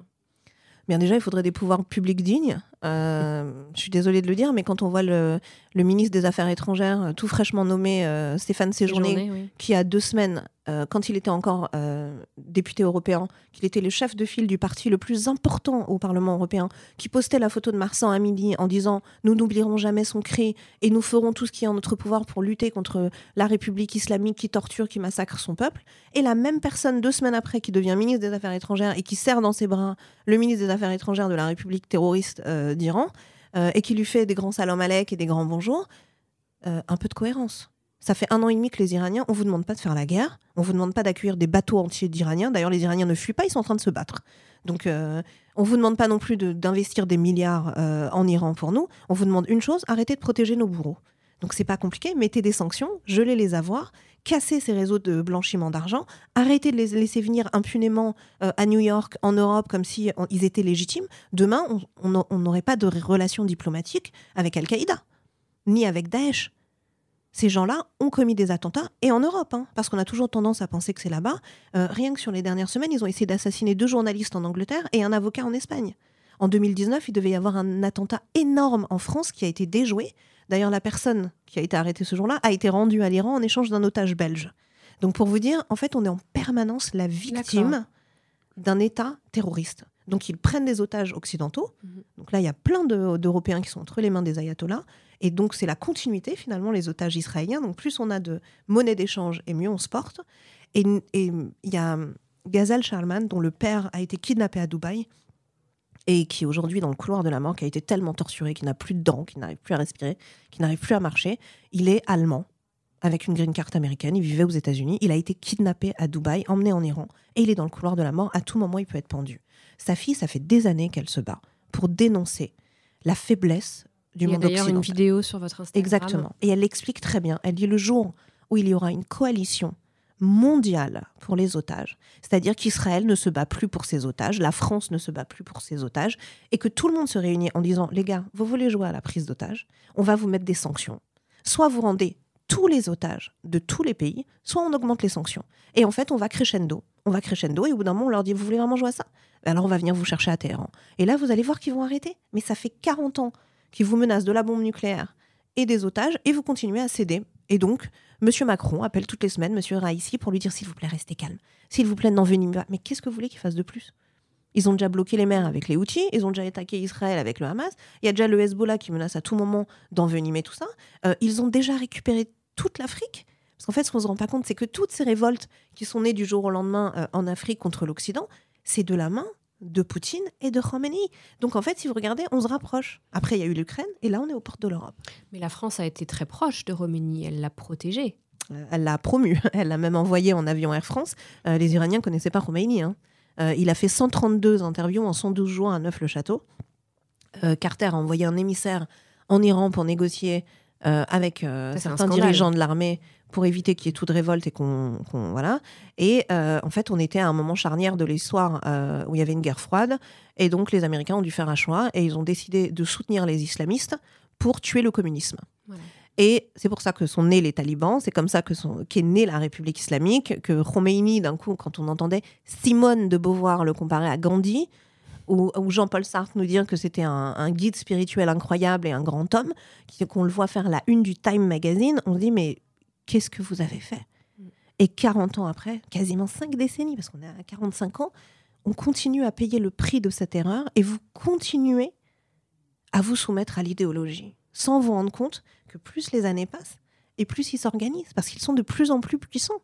Bien déjà, il faudrait des pouvoirs publics dignes. Euh, je suis désolée de le dire, mais quand on voit le, ministre des Affaires étrangères, euh, tout fraîchement nommé Stéphane Séjourné, qui a deux semaines euh, quand il était encore euh, député européen, qu'il était le chef de file du parti le plus important au Parlement européen, qui postait la photo de Marsan à midi en disant Nous n'oublierons jamais son cri et nous ferons tout ce qui est en notre pouvoir pour lutter contre la République islamique qui torture, qui massacre son peuple. Et la même personne, deux semaines après, qui devient ministre des Affaires étrangères et qui serre dans ses bras le ministre des Affaires étrangères de la République terroriste euh, d'Iran et qui lui fait des grands salam alek et des grands bonjours, un peu de cohérence. Ça fait un an et demi que les Iraniens, on vous demande pas de faire la guerre, on vous demande pas d'accueillir des bateaux entiers d'Iraniens. D'ailleurs, les Iraniens ne fuient pas, ils sont en train de se battre. Donc, euh, on vous demande pas non plus d'investir des milliards euh, en Iran pour nous. On vous demande une chose arrêtez de protéger nos bourreaux. Donc, c'est pas compliqué. Mettez des sanctions, gelez les avoirs, cassez ces réseaux de blanchiment d'argent, arrêtez de les laisser venir impunément euh, à New York, en Europe, comme si ils étaient légitimes. Demain, on n'aurait pas de relations diplomatiques avec Al-Qaïda, ni avec Daesh ces gens-là ont commis des attentats, et en Europe, hein, parce qu'on a toujours tendance à penser que c'est là-bas. Euh, rien que sur les dernières semaines, ils ont essayé d'assassiner deux journalistes en Angleterre et un avocat en Espagne. En 2019, il devait y avoir un attentat énorme en France qui a été déjoué. D'ailleurs, la personne qui a été arrêtée ce jour-là a été rendue à l'Iran en échange d'un otage belge. Donc pour vous dire, en fait, on est en permanence la victime d'un État terroriste. Donc ils prennent des otages occidentaux. Mhm. Donc là, il y a plein d'Européens qui sont entre les mains des ayatollahs. Et donc c'est la continuité finalement, les otages israéliens. Donc plus on a de monnaie d'échange et mieux on se porte. Et il y a Ghazal Sharman, dont le père a été kidnappé à Dubaï et qui aujourd'hui dans le couloir de la mort, qui a été tellement torturé, qui n'a plus de dents, qui n'arrive plus à respirer, qui n'arrive plus à marcher. Il est allemand avec une green card américaine. Il vivait aux États-Unis. Il a été kidnappé à Dubaï, emmené en Iran, et il est dans le couloir de la mort. À tout moment, il peut être pendu. Sa fille, ça fait des années qu'elle se bat pour dénoncer la faiblesse du monde occidental. Il y a d'ailleurs une vidéo sur votre Instagram. Exactement. Et elle l'explique très bien. Elle dit le jour où il y aura une coalition mondiale pour les otages, c'est-à-dire qu'Israël ne se bat plus pour ses otages, la France ne se bat plus pour ses otages, et que tout le monde se réunit en disant les gars, vous voulez jouer à la prise d'otages, on va vous mettre des sanctions. Soit vous rendez tous les otages de tous les pays, soit on augmente les sanctions. Et en fait, on va crescendo. On va crescendo et au bout d'un moment, on leur dit Vous voulez vraiment jouer à ça? Alors on va venir vous chercher à Téhéran. Et là, vous allez voir qu'ils vont arrêter. Mais ça fait 40 ans qu'ils vous menacent de la bombe nucléaire et des otages et vous continuez à céder. Et donc, M. Macron appelle toutes les semaines M. Raisi pour lui dire S'il vous plaît, restez calme. S'il vous plaît, n'envenimez pas. Mais qu'est-ce que vous voulez qu'il fasse de plus? Ils ont déjà bloqué les mers avec les Houthis, ils ont déjà attaqué Israël avec le Hamas, il y a déjà le Hezbollah qui menace à tout moment d'envenimer tout ça. Euh, ils ont déjà récupéré toute l'Afrique. Parce qu'en fait, ce qu'on ne se rend pas compte, c'est que toutes ces révoltes qui sont nées du jour au lendemain euh, en Afrique contre l'Occident, c'est de la main de Poutine et de Khomeini. Donc en fait, si vous regardez, on se rapproche. Après, il y a eu l'Ukraine et là, on est aux portes de l'Europe. Mais la France a été très proche de Khomeini, elle l'a protégé. Euh, elle l'a promu, elle l'a même envoyé en avion Air France. Euh, les Iraniens ne connaissaient pas Khomeini. Hein. il a fait 132 interviews en 112 jours à Neuf-le-Château. Carter a envoyé un émissaire en Iran pour négocier euh, avec euh, certains dirigeants de l'armée pour éviter qu'il y ait toute révolte et qu'on voilà. Et euh, en fait, on était à un moment charnière de l'histoire où il y avait une guerre froide, et donc les Américains ont dû faire un choix et ils ont décidé de soutenir les islamistes pour tuer le communisme. Et c'est pour ça que sont nés les talibans, c'est comme ça que sont, qu'est née la République islamique, que Khomeini, d'un coup, quand on entendait Simone de Beauvoir le comparer à Gandhi, ou, Jean-Paul Sartre nous dire que c'était un, guide spirituel incroyable et un grand homme, qu'on le voit faire la une du Time Magazine, on se dit mais qu'est-ce que vous avez fait Et 40 ans après, quasiment 5 décennies, parce qu'on est à 45 ans, on continue à payer le prix de cette erreur et vous continuez à vous soumettre à l'idéologie, sans vous rendre compte que plus les années passent et plus ils s'organisent, parce qu'ils sont de plus en plus puissants.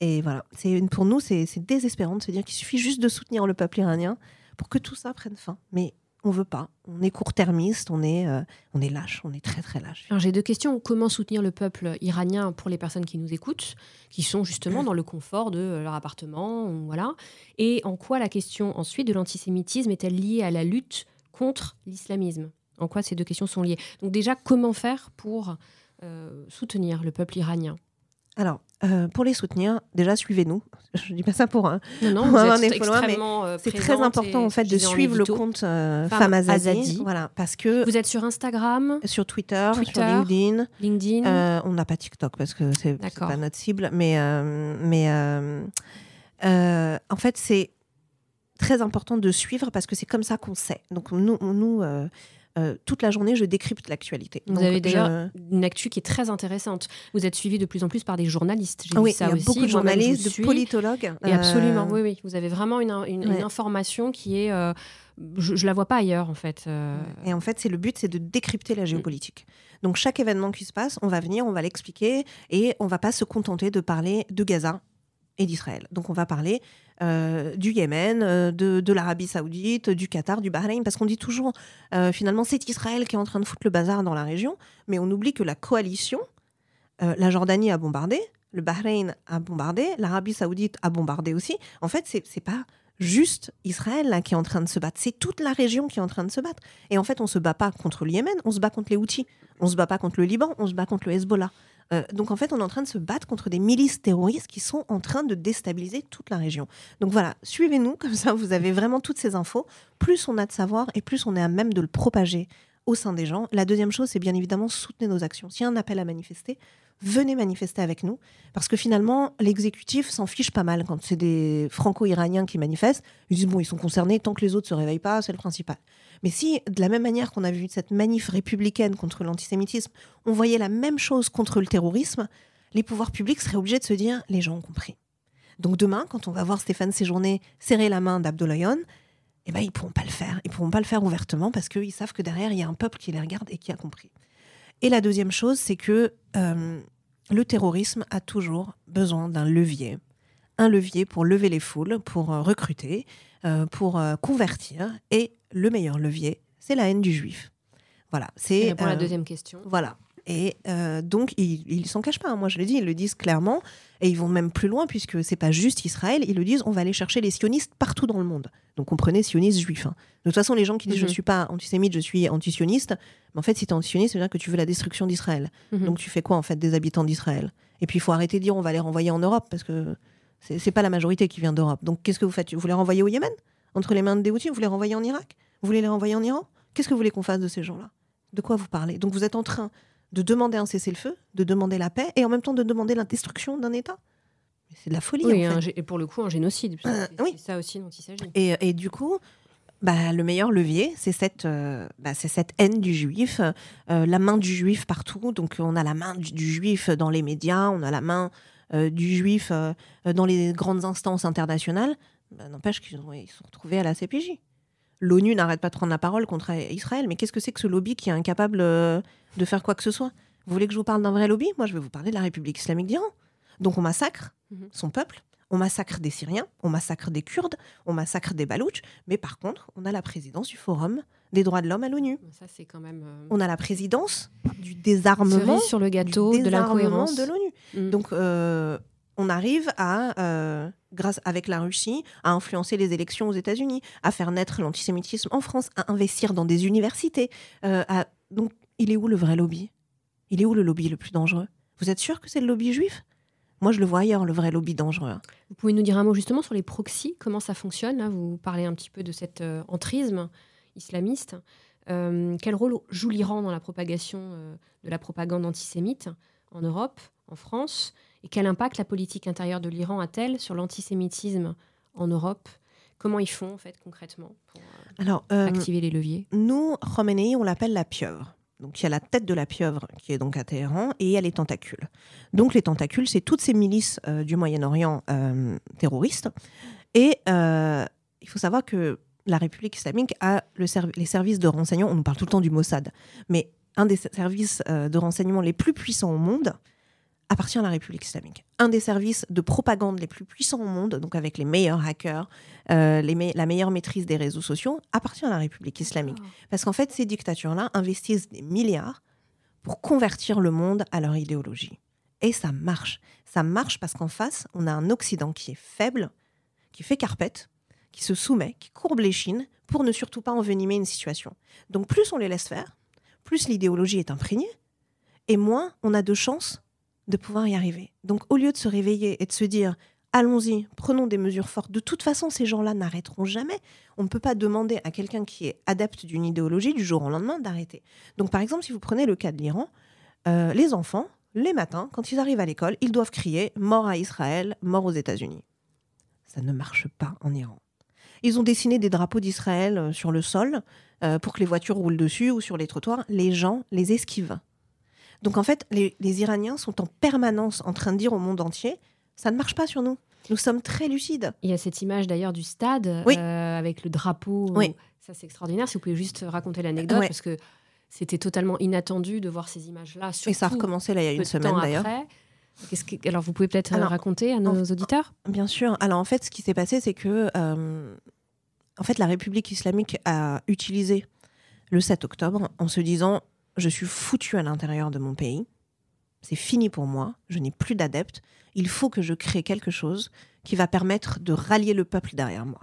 Et voilà, c'est pour nous, c'est désespérant de se dire qu'il suffit juste de soutenir le peuple iranien pour que tout ça prenne fin. Mais on veut pas. On est court-termiste, on est, euh, on est lâche, on est très très lâche. Alors j'ai deux questions. Comment soutenir le peuple iranien pour les personnes qui nous écoutent, qui sont justement dans le confort de leur appartement, voilà. Et en quoi la question ensuite de l'antisémitisme est-elle liée à la lutte contre l'islamisme? En quoi ces deux questions sont liées? Donc déjà, comment faire pour euh, soutenir le peuple iranien? Alors, euh, pour les soutenir, déjà suivez-nous. Je dis pas ça pour un, non, non, euh, c'est très important en fait de suivre le compte euh, Femme Azadi, voilà, parce que vous êtes sur Instagram, sur Twitter, sur LinkedIn. LinkedIn. on n'a pas TikTok parce que c'est pas notre cible, mais mais en fait c'est très important de suivre parce que c'est comme ça qu'on sait. Donc nous, nous euh, toute la journée, je décrypte l'actualité. Vous avez d'ailleurs une actu qui est très intéressante. Vous êtes suivi de plus en plus par des journalistes. Oui, ça il y a beaucoup de journalistes, de politologues. Et absolument, euh, oui, oui. Vous avez vraiment une, information qui est... Euh, je, ne la vois pas ailleurs, en fait. Et en fait, c'est le but, c'est de décrypter la géopolitique. Donc chaque événement qui se passe, on va venir, on va l'expliquer, et on va pas se contenter de parler de Gaza et d'Israël. Donc on va parler euh, du Yémen, euh, de, l'Arabie saoudite, du Qatar, du Bahreïn, parce qu'on dit toujours, euh, finalement, c'est Israël qui est en train de foutre le bazar dans la région, mais on oublie que la coalition, la Jordanie a bombardé, le Bahreïn a bombardé, l'Arabie saoudite a bombardé aussi. En fait, c'est, pas juste Israël qui est en train de se battre, c'est toute la région qui est en train de se battre. Et en fait, on se bat pas contre le Yémen, on se bat contre les Houthis, on se bat pas contre le Liban, on se bat contre le Hezbollah. Euh, donc en fait, on est en train de se battre contre des milices terroristes qui sont en train de déstabiliser toute la région. Donc voilà, suivez-nous, comme ça vous avez vraiment toutes ces infos. Plus on a de savoir et plus on est à même de le propager au sein des gens. La deuxième chose, c'est bien évidemment soutenir nos actions. S'il y a un appel à manifester, venez manifester avec nous. Parce que finalement, l'exécutif s'en fiche pas mal quand c'est des franco-iraniens qui manifestent. Ils disent, bon, ils sont concernés, tant que les autres ne se réveillent pas, c'est le principal. Mais si, de la même manière qu'on a vu cette manif républicaine contre l'antisémitisme, on voyait la même chose contre le terrorisme, les pouvoirs publics seraient obligés de se dire, les gens ont compris. Donc demain, quand on va voir Stéphane Séjourné serrer la main d'Abdoulayon, eh ben, ils pourront pas le faire. Ils pourront pas le faire ouvertement parce qu'ils savent que derrière, il y a un peuple qui les regarde et qui a compris. Et la deuxième chose, c'est que euh, le terrorisme a toujours besoin d'un levier. Un levier pour lever les foules, pour euh, recruter, euh, pour convertir. Et le meilleur levier, c'est la haine du juif. Voilà. C'est pour la deuxième question. Voilà. Et euh, donc, ils ne s'en cachent pas. Hein. Moi, je le dis, ils le disent clairement. Et ils vont même plus loin, puisque c'est pas juste Israël. Ils le disent, on va aller chercher les sionistes partout dans le monde. Donc, comprenez sionistes juifs. Hein. De toute façon, les gens qui disent, je ne mhm. suis pas antisémite, je suis antisioniste. Mais en fait, si tu es antisioniste, ça veut dire que tu veux la destruction d'Israël. Mhm. Donc, tu fais quoi, en fait, des habitants d'Israël? Et puis, il faut arrêter de dire, on va les renvoyer en Europe, parce que c'est pas la majorité qui vient d'Europe. Donc, qu'est-ce que vous faites? Vous les renvoyez au Yémen? Entre les mains de Houthis Vous les renvoyez en Irak? Vous voulez les renvoyer en Iran? Qu'est-ce que vous voulez qu'on fasse de ces gens-là? De quoi vous parlez? Donc, vous êtes en train de demander un cessez-le-feu, de demander la paix et en même temps de demander la destruction d'un État. C'est de la folie. Oui, en et pour le coup, un génocide. Euh, c'est ça aussi dont il s'agit. Et, du coup, bah, le meilleur levier, c'est cette, euh, bah, cette haine du juif, euh, la main du juif partout. Donc, on a la main du, juif dans les médias, on a la main du juif dans les grandes instances internationales. Bah, n'empêche qu'ils ils sont retrouvés à la CPJ l'ONU n'arrête pas de prendre la parole contre Israël. Mais qu'est-ce que c'est que ce lobby qui est incapable euh, de faire quoi que ce soit Vous voulez que je vous parle d'un vrai lobby? Moi, je vais vous parler de la République islamique d'Iran. Donc on massacre mhm. son peuple, on massacre des Syriens, on massacre des Kurdes, on massacre des Baloutches, mais par contre, on a la présidence du Forum des droits de l'homme à l'ONU. Ça, c'est quand même. Euh, on a la présidence du désarmement sur le gâteau de la cohérence de l'ONU. Mhm. Donc, euh, on arrive à, euh, grâce avec la Russie, à influencer les élections aux États-Unis, à faire naître l'antisémitisme en France, à investir dans des universités. Euh, donc, il est où le vrai lobby? Il est où le lobby le plus dangereux? Vous êtes sûr que c'est le lobby juif? Moi, je le vois ailleurs, le vrai lobby dangereux. Vous pouvez nous dire un mot justement sur les proxys, comment ça fonctionne Vous parlez un petit peu de cet euh, entrisme islamiste. quel rôle joue l'Iran dans la propagation de la propagande antisémite en Europe, en France? Et quel impact la politique intérieure de l'Iran a-t-elle sur l'antisémitisme en Europe? Comment ils font en fait concrètement pour Alors, activer les leviers? Nous, Khomeini, on l'appelle la pieuvre. Donc il y a la tête de la pieuvre qui est donc à Téhéran et il y a les tentacules. Donc les tentacules, c'est toutes ces milices euh, du Moyen-Orient euh, terroristes. Et euh, il faut savoir que la République islamique a le les services de renseignement, on nous parle tout le temps du Mossad, mais un des services de renseignement les plus puissants au monde, appartient à la République islamique. Un des services de propagande les plus puissants au monde, donc avec les meilleurs hackers, euh, la meilleure maîtrise des réseaux sociaux, appartient à la République islamique. Ah. Parce qu'en fait, ces dictatures-là investissent des milliards pour convertir le monde à leur idéologie. Et ça marche. Ça marche parce qu'en face, on a un Occident qui est faible, qui fait carpette, qui se soumet, qui courbe les chines pour ne surtout pas envenimer une situation. Donc plus on les laisse faire, plus l'idéologie est imprégnée, et moins on a de chances de pouvoir y arriver. Donc au lieu de se réveiller et de se dire allons-y, prenons des mesures fortes, de toute façon ces gens-là n'arrêteront jamais. On ne peut pas demander à quelqu'un qui est adepte d'une idéologie du jour au lendemain d'arrêter. Donc par exemple, si vous prenez le cas de l'Iran, euh, les enfants, les matins, quand ils arrivent à l'école, ils doivent crier mort à Israël, mort aux États-Unis. Ça ne marche pas en Iran. Ils ont dessiné des drapeaux d'Israël euh, sur le sol euh, pour que les voitures roulent dessus ou sur les trottoirs. Les gens les esquivent. Donc en fait, les, Iraniens sont en permanence en train de dire au monde entier, ça ne marche pas sur nous. Nous sommes très lucides. Il y a cette image d'ailleurs du stade euh, avec le drapeau. Oui. Ça, c'est extraordinaire. Si vous pouvez juste raconter l'anecdote, parce que c'était totalement inattendu de voir ces images-là. Et ça a recommencé là, il y a une semaine d'ailleurs. Alors, vous pouvez peut-être raconter à nos auditeurs? Bien sûr. Alors, en fait, ce qui s'est passé, c'est que euh, en fait, la République islamique a utilisé le 7 octobre en se disant je suis foutu à l'intérieur de mon pays. C'est fini pour moi. Je n'ai plus d'adeptes. Il faut que je crée quelque chose qui va permettre de rallier le peuple derrière moi.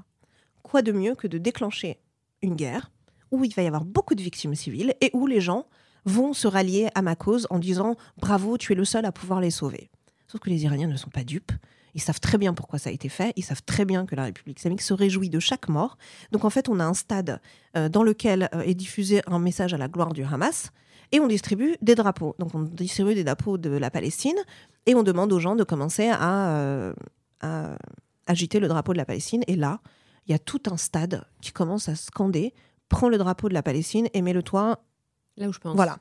Quoi de mieux que de déclencher une guerre où il va y avoir beaucoup de victimes civiles et où les gens vont se rallier à ma cause en disant bravo, tu es le seul à pouvoir les sauver. Sauf que les Iraniens ne sont pas dupes. Ils savent très bien pourquoi ça a été fait. Ils savent très bien que la République islamique se réjouit de chaque mort. Donc en fait, on a un stade euh, dans lequel euh, est diffusé un message à la gloire du Hamas et on distribue des drapeaux. Donc on distribue des drapeaux de la Palestine et on demande aux gens de commencer à, euh, à agiter le drapeau de la Palestine. Et là, il y a tout un stade qui commence à scander prends le drapeau de la Palestine et mets-le toi. Là où je pense. Voilà.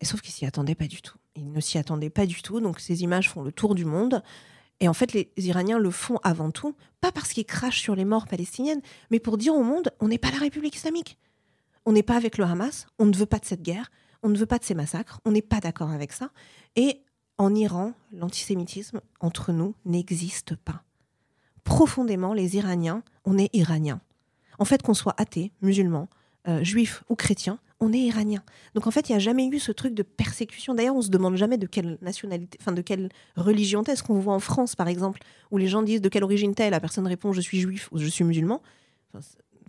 Et sauf qu'ils s'y attendaient pas du tout. Ils ne s'y attendaient pas du tout. Donc ces images font le tour du monde. Et en fait, les Iraniens le font avant tout, pas parce qu'ils crachent sur les morts palestiniennes, mais pour dire au monde, on n'est pas la République islamique. On n'est pas avec le Hamas, on ne veut pas de cette guerre, on ne veut pas de ces massacres, on n'est pas d'accord avec ça. Et en Iran, l'antisémitisme entre nous n'existe pas. Profondément, les Iraniens, on est Iraniens. En fait, qu'on soit athée, musulman, euh, juif ou chrétien, on est iranien. Donc en fait, il n'y a jamais eu ce truc de persécution. D'ailleurs, on se demande jamais de quelle nationalité, enfin de quelle religion t'es. Ce qu'on voit en France, par exemple, où les gens disent de quelle origine t'es, la personne répond je suis juif ou je suis musulman?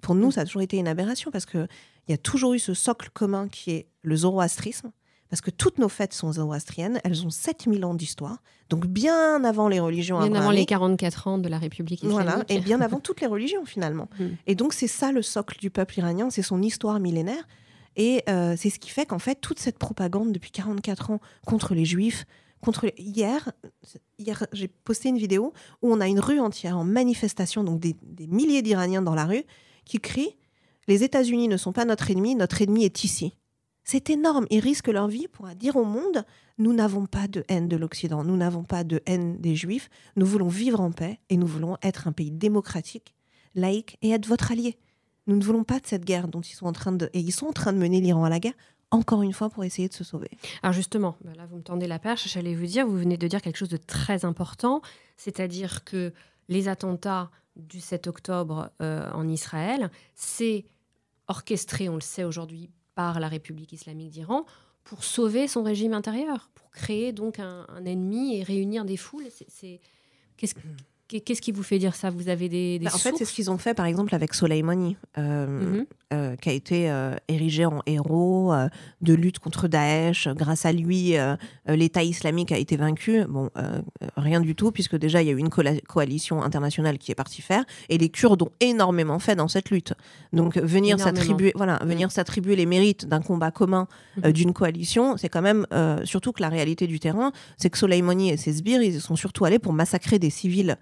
pour nous, ça a toujours été une aberration parce qu'il y a toujours eu ce socle commun qui est le zoroastrisme. Parce que toutes nos fêtes sont zoroastriennes, elles ont 7000 ans d'histoire, donc bien avant les religions Bien avant les 44 ans de la République islamique. Voilà, et bien avant toutes les religions finalement. Mm. Et donc c'est ça le socle du peuple iranien, c'est son histoire millénaire. Et euh, c'est ce qui fait qu'en fait, toute cette propagande depuis 44 ans contre les juifs, contre hier, hier j'ai posté une vidéo où on a une rue entière en manifestation, donc des, milliers d'Iraniens dans la rue, qui crient Les États-Unis ne sont pas notre ennemi, notre ennemi est ici. C'est énorme. Ils risquent leur vie pour dire au monde nous n'avons pas de haine de l'Occident, nous n'avons pas de haine des Juifs, nous voulons vivre en paix et nous voulons être un pays démocratique, laïque et être votre allié. Nous ne voulons pas de cette guerre dont ils sont en train de... Et ils sont en train de mener l'Iran à la guerre, encore une fois, pour essayer de se sauver. Alors justement, bah là, vous me tendez la perche, j'allais vous dire, vous venez de dire quelque chose de très important, c'est-à-dire que les attentats du 7 octobre euh, en Israël, c'est orchestré, on le sait aujourd'hui, par la République islamique d'Iran pour sauver son régime intérieur, pour créer donc un, ennemi et réunir des foules. C'est, qu'est-ce, Qu'est-ce qui vous fait dire ça? Vous avez des, des bah, En fait, c'est ce qu'ils ont fait, par exemple, avec Soleimani, euh, mhm. euh, qui a été euh, érigé en héros de lutte contre Daesh. Grâce à lui, l'État islamique a été vaincu. Bon, rien du tout, puisque déjà, il y a eu une coalition internationale qui est partie faire, et les Kurdes ont énormément fait dans cette lutte. Donc, venir s'attribuer voilà, mhm. venir s'attribuer les mérites d'un combat commun, mhm. d'une coalition, c'est quand même, surtout que la réalité du terrain, c'est que Soleimani et ses sbires, ils sont surtout allés pour massacrer des civils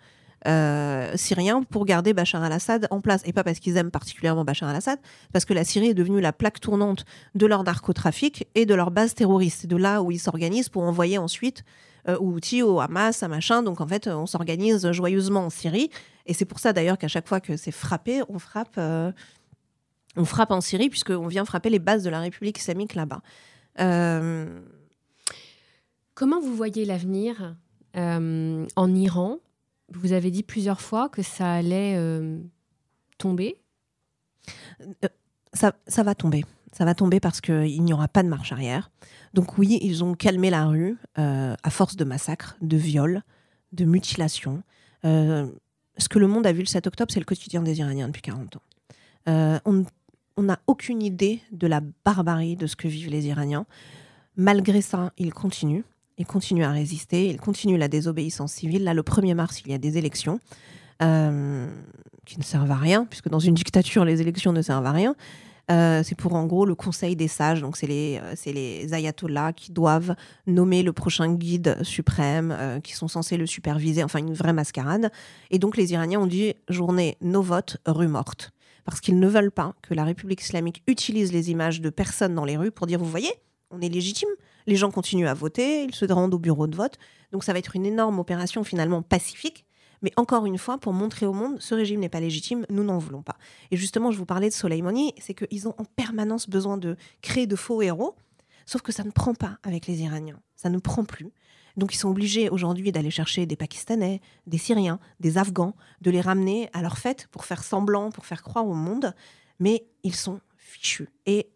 euh, syriens pour garder Bachar al-Assad en place. Et pas parce qu'ils aiment particulièrement Bachar al-Assad, parce que la Syrie est devenue la plaque tournante de leur narcotrafic et de leur base terroriste. C'est de là où ils s'organisent pour envoyer ensuite euh, outils au Hamas, à machin. Donc en fait, on s'organise joyeusement en Syrie. Et c'est pour ça d'ailleurs qu'à chaque fois que c'est frappé, on frappe, euh, on frappe en Syrie, puisqu'on vient frapper les bases de la République islamique là-bas. Euh, Comment vous voyez l'avenir en Iran vous avez dit plusieurs fois que ça allait euh, tomber? Euh, ça, va tomber. Ça va tomber parce qu'il n'y aura pas de marche arrière. Donc oui, ils ont calmé la rue euh, à force de massacres, de viols, de mutilations. ce que le monde a vu le 7 octobre, c'est le quotidien des Iraniens depuis 40 ans. on n'a aucune idée de la barbarie de ce que vivent les Iraniens. Malgré ça, ils continuent. Il continue à résister, il continue la désobéissance civile. Là, le 1er mars, il y a des élections euh, qui ne servent à rien, puisque dans une dictature, les élections ne servent à rien. Euh, c'est pour en gros le Conseil des sages, donc c'est les, euh, les ayatollahs qui doivent nommer le prochain guide suprême, qui sont censés le superviser, enfin une vraie mascarade. Et donc les Iraniens ont dit journée no vote, rue morte. Parce qu'ils ne veulent pas que la République islamique utilise les images de personnes dans les rues pour dire, vous voyez, on est légitime, les gens continuent à voter, ils se rendent au bureau de vote. Donc ça va être une énorme opération finalement pacifique. Mais encore une fois, pour montrer au monde, ce régime n'est pas légitime, nous n'en voulons pas. Et justement, je vous parlais de Soleimani, c'est qu'ils ont en permanence besoin de créer de faux héros, sauf que ça ne prend pas avec les Iraniens, ça ne prend plus. Donc ils sont obligés aujourd'hui d'aller chercher des Pakistanais, des Syriens, des Afghans, de les ramener à leur fête pour faire semblant, pour faire croire au monde, mais ils sont fichus. Et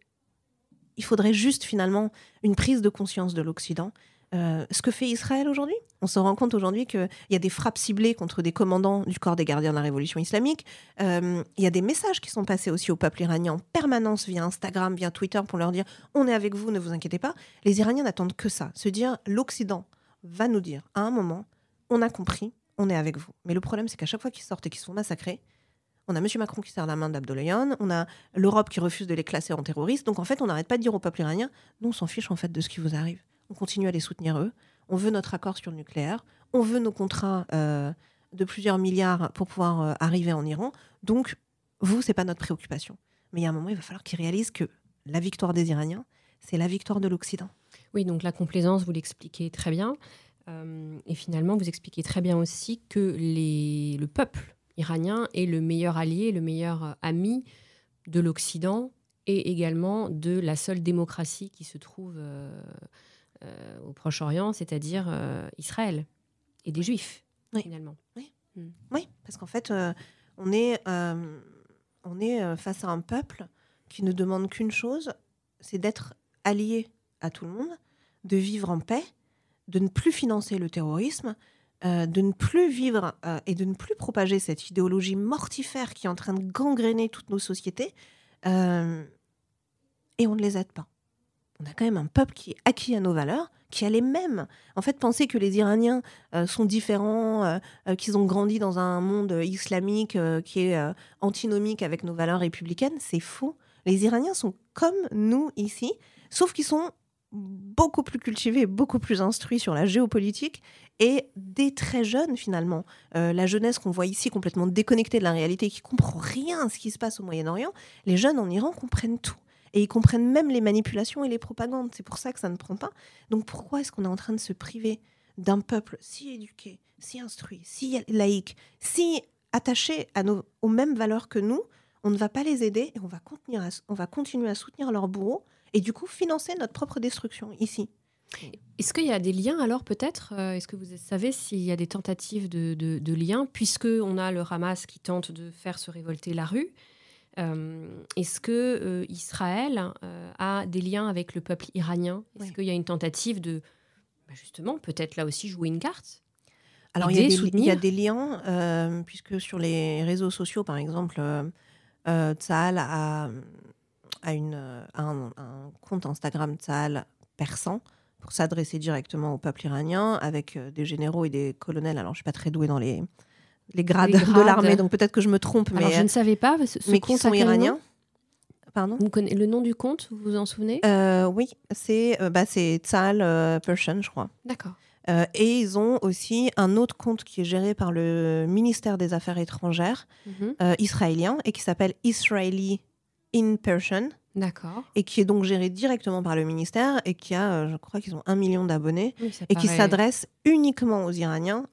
il faudrait juste finalement une prise de conscience de l'Occident. Euh, ce que fait Israël aujourd'hui, on se rend compte aujourd'hui qu'il y a des frappes ciblées contre des commandants du corps des gardiens de la révolution islamique. Euh, il y a des messages qui sont passés aussi au peuple iranien en permanence via Instagram, via Twitter pour leur dire on est avec vous, ne vous inquiétez pas. Les Iraniens n'attendent que ça, se dire l'Occident va nous dire à un moment on a compris, on est avec vous. Mais le problème c'est qu'à chaque fois qu'ils sortent et qu'ils sont massacrés, on a M. Macron qui serre la main d'Abdoulaye, on a l'Europe qui refuse de les classer en terroristes. Donc en fait, on n'arrête pas de dire au peuple iranien, nous on s'en fiche en fait de ce qui vous arrive. On continue à les soutenir eux. On veut notre accord sur le nucléaire. On veut nos contrats euh, de plusieurs milliards pour pouvoir euh, arriver en Iran. Donc vous, c'est pas notre préoccupation. Mais il y a un moment, il va falloir qu'ils réalisent que la victoire des Iraniens, c'est la victoire de l'Occident. Oui, donc la complaisance, vous l'expliquez très bien. Euh, et finalement, vous expliquez très bien aussi que les, le peuple iranien est le meilleur allié, le meilleur euh, ami de l'Occident et également de la seule démocratie qui se trouve euh, euh, au Proche-Orient, c'est-à-dire Israël et des Juifs, finalement. Oui, hmm. oui parce qu'en fait, on est, on est face à un peuple qui ne demande qu'une chose, c'est d'être allié à tout le monde, de vivre en paix, de ne plus financer le terrorisme, euh, de ne plus vivre euh, et de ne plus propager cette idéologie mortifère qui est en train de gangréner toutes nos sociétés, euh, et on ne les aide pas. On a quand même un peuple qui est acquis à nos valeurs, qui a les mêmes. En fait, penser que les Iraniens sont différents, qu'ils ont grandi dans un monde islamique qui est antinomique avec nos valeurs républicaines, c'est faux. Les Iraniens sont comme nous ici, sauf qu'ils sont beaucoup plus cultivés, beaucoup plus instruits sur la géopolitique et dès très jeunes finalement. Euh, la jeunesse qu'on voit ici complètement déconnectée de la réalité, qui comprend rien à ce qui se passe au Moyen-Orient, les jeunes en Iran comprennent tout. Et ils comprennent même les manipulations et les propagandes. C'est pour ça que ça ne prend pas. Donc pourquoi est-ce qu'on est en train de se priver d'un peuple si éduqué, si instruit, si laïque, si attaché à nos, aux mêmes valeurs que nous? On ne va pas les aider et on va, on va continuer à soutenir leurs bourreaux et du coup financer notre propre destruction ici. Est-ce qu'il y a des liens alors peut-être euh, Est-ce que vous savez s'il y a des tentatives de, de, liens Puisque on a le Hamas qui tente de faire se révolter la rue, euh, est-ce que euh, Israël a des liens avec le peuple iranien? Est-ce qu'il y a une tentative de bah, justement peut-être là aussi jouer une carte? Alors, il y, a des, il y, a des liens, puisque sur les réseaux sociaux, par exemple, Tsahal a, a, une, un, compte Instagram Tsahal persan pour s'adresser directement au peuple iranien avec des généraux et des colonels. Alors, je ne suis pas très douée dans les, les grades, de l'armée, donc peut-être que je me trompe. Alors, mais je ne savais pas. Ce, mais qui sont iraniens. Pardon? Vous connaissez le nom du compte, vous vous en souvenez? Oui, c'est euh, bah, Tsahal Persian, je crois. D'accord. Euh, et ils ont aussi un autre compte qui est géré par le ministère des Affaires étrangères mhm. euh, israélien et qui s'appelle Israeli in Persian. D'accord. Et qui est donc géré directement par le ministère et qui a, euh, je crois qu'ils ont un million d'abonnés et qui s'adresse uniquement aux Iraniens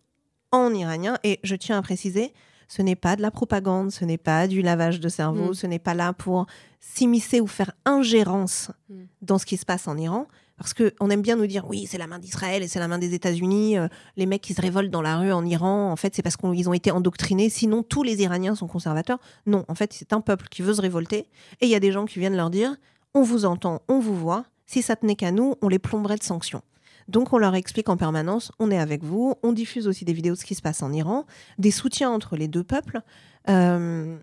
en iranien. Et je tiens à préciser, ce n'est pas de la propagande, ce n'est pas du lavage de cerveau, mm. ce n'est pas là pour s'immiscer ou faire ingérence mm. dans ce qui se passe en Iran. Parce qu'on aime bien nous dire, oui, c'est la main d'Israël et c'est la main des États-Unis. Euh, les mecs qui se révoltent dans la rue en Iran, en fait, c'est parce qu'ils ont été endoctrinés. Sinon, tous les Iraniens sont conservateurs. Non, en fait, c'est un peuple qui veut se révolter. Et il y a des gens qui viennent leur dire, on vous entend, on vous voit. Si ça tenait qu'à nous, on les plomberait de sanctions. Donc on leur explique en permanence, on est avec vous, on diffuse aussi des vidéos de ce qui se passe en Iran, des soutiens entre les deux peuples. Euh,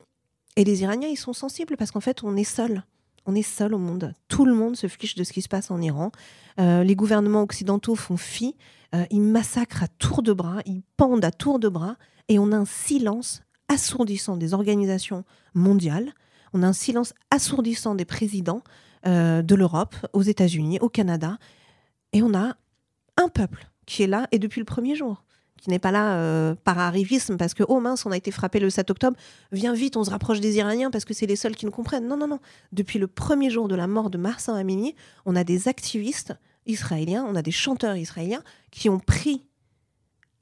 et les Iraniens, ils sont sensibles parce qu'en fait, on est seuls. On est seul au monde. Tout le monde se fiche de ce qui se passe en Iran. Euh, les gouvernements occidentaux font fi. Euh, ils massacrent à tour de bras. Ils pendent à tour de bras. Et on a un silence assourdissant des organisations mondiales. On a un silence assourdissant des présidents euh, de l'Europe, aux États-Unis, au Canada. Et on a un peuple qui est là et depuis le premier jour qui n'est pas là euh, par arrivisme parce que, oh mince, on a été frappé le 7 octobre, viens vite, on se rapproche des Iraniens parce que c'est les seuls qui nous comprennent. Non, non, non. Depuis le premier jour de la mort de Marsan Amini, on a des activistes israéliens, on a des chanteurs israéliens qui ont pris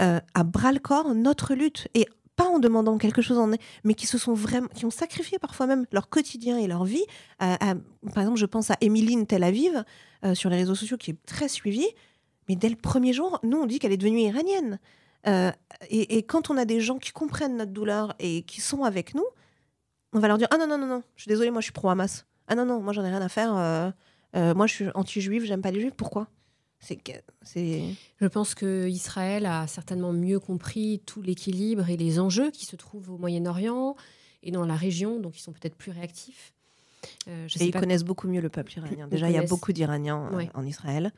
euh, à bras le corps notre lutte et pas en demandant quelque chose en mais qui se sont vraiment, qui ont sacrifié parfois même leur quotidien et leur vie. par exemple, je pense à Emiline Tel Aviv euh, sur les réseaux sociaux qui est très suivie. Mais dès le premier jour, nous, on dit qu'elle est devenue iranienne. Euh, et, quand on a des gens qui comprennent notre douleur et qui sont avec nous, on va leur dire Ah non, non, non, non, je suis désolée, moi je suis pro-Hamas. Ah non, non, moi j'en ai rien à faire. Euh, euh, moi je suis anti-juif, j'aime pas les juifs. Pourquoi? C'est, c'est... Je pense que Israël a certainement mieux compris tout l'équilibre et les enjeux qui se trouvent au Moyen-Orient et dans la région, donc ils sont peut-être plus réactifs. et ils connaissent beaucoup mieux le peuple iranien. Déjà, il y a beaucoup d'Iraniens en Israël.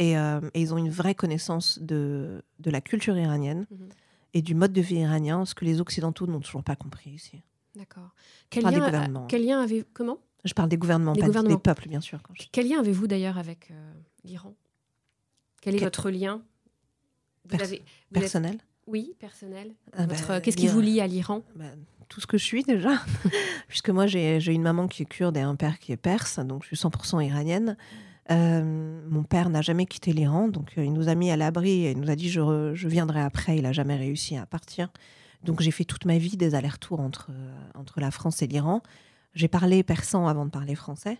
Euh, et, ils ont une vraie connaissance de, de la culture iranienne mhm. et du mode de vie iranien, ce que les Occidentaux n'ont toujours pas compris ici. D'accord. Quel, lien, quel lien avez Comment? Je parle des gouvernements, pas des peuples, bien sûr. Quel lien avez-vous d'ailleurs avec euh, l'Iran? Quel est votre lien? Personnel? Oui, personnel. Ah bah, qu'est-ce qui vous lie à l'Iran? Bah, Tout ce que je suis déjà. Puisque moi, j'ai une maman qui est kurde et un père qui est perse, donc je suis 100% iranienne. Euh, mon père n'a jamais quitté l'Iran, donc euh, il nous a mis à l'abri et il nous a dit je, je viendrai après. Il n'a jamais réussi à partir. Donc j'ai fait toute ma vie des allers-retours entre, euh, entre la France et l'Iran. J'ai parlé persan avant de parler français.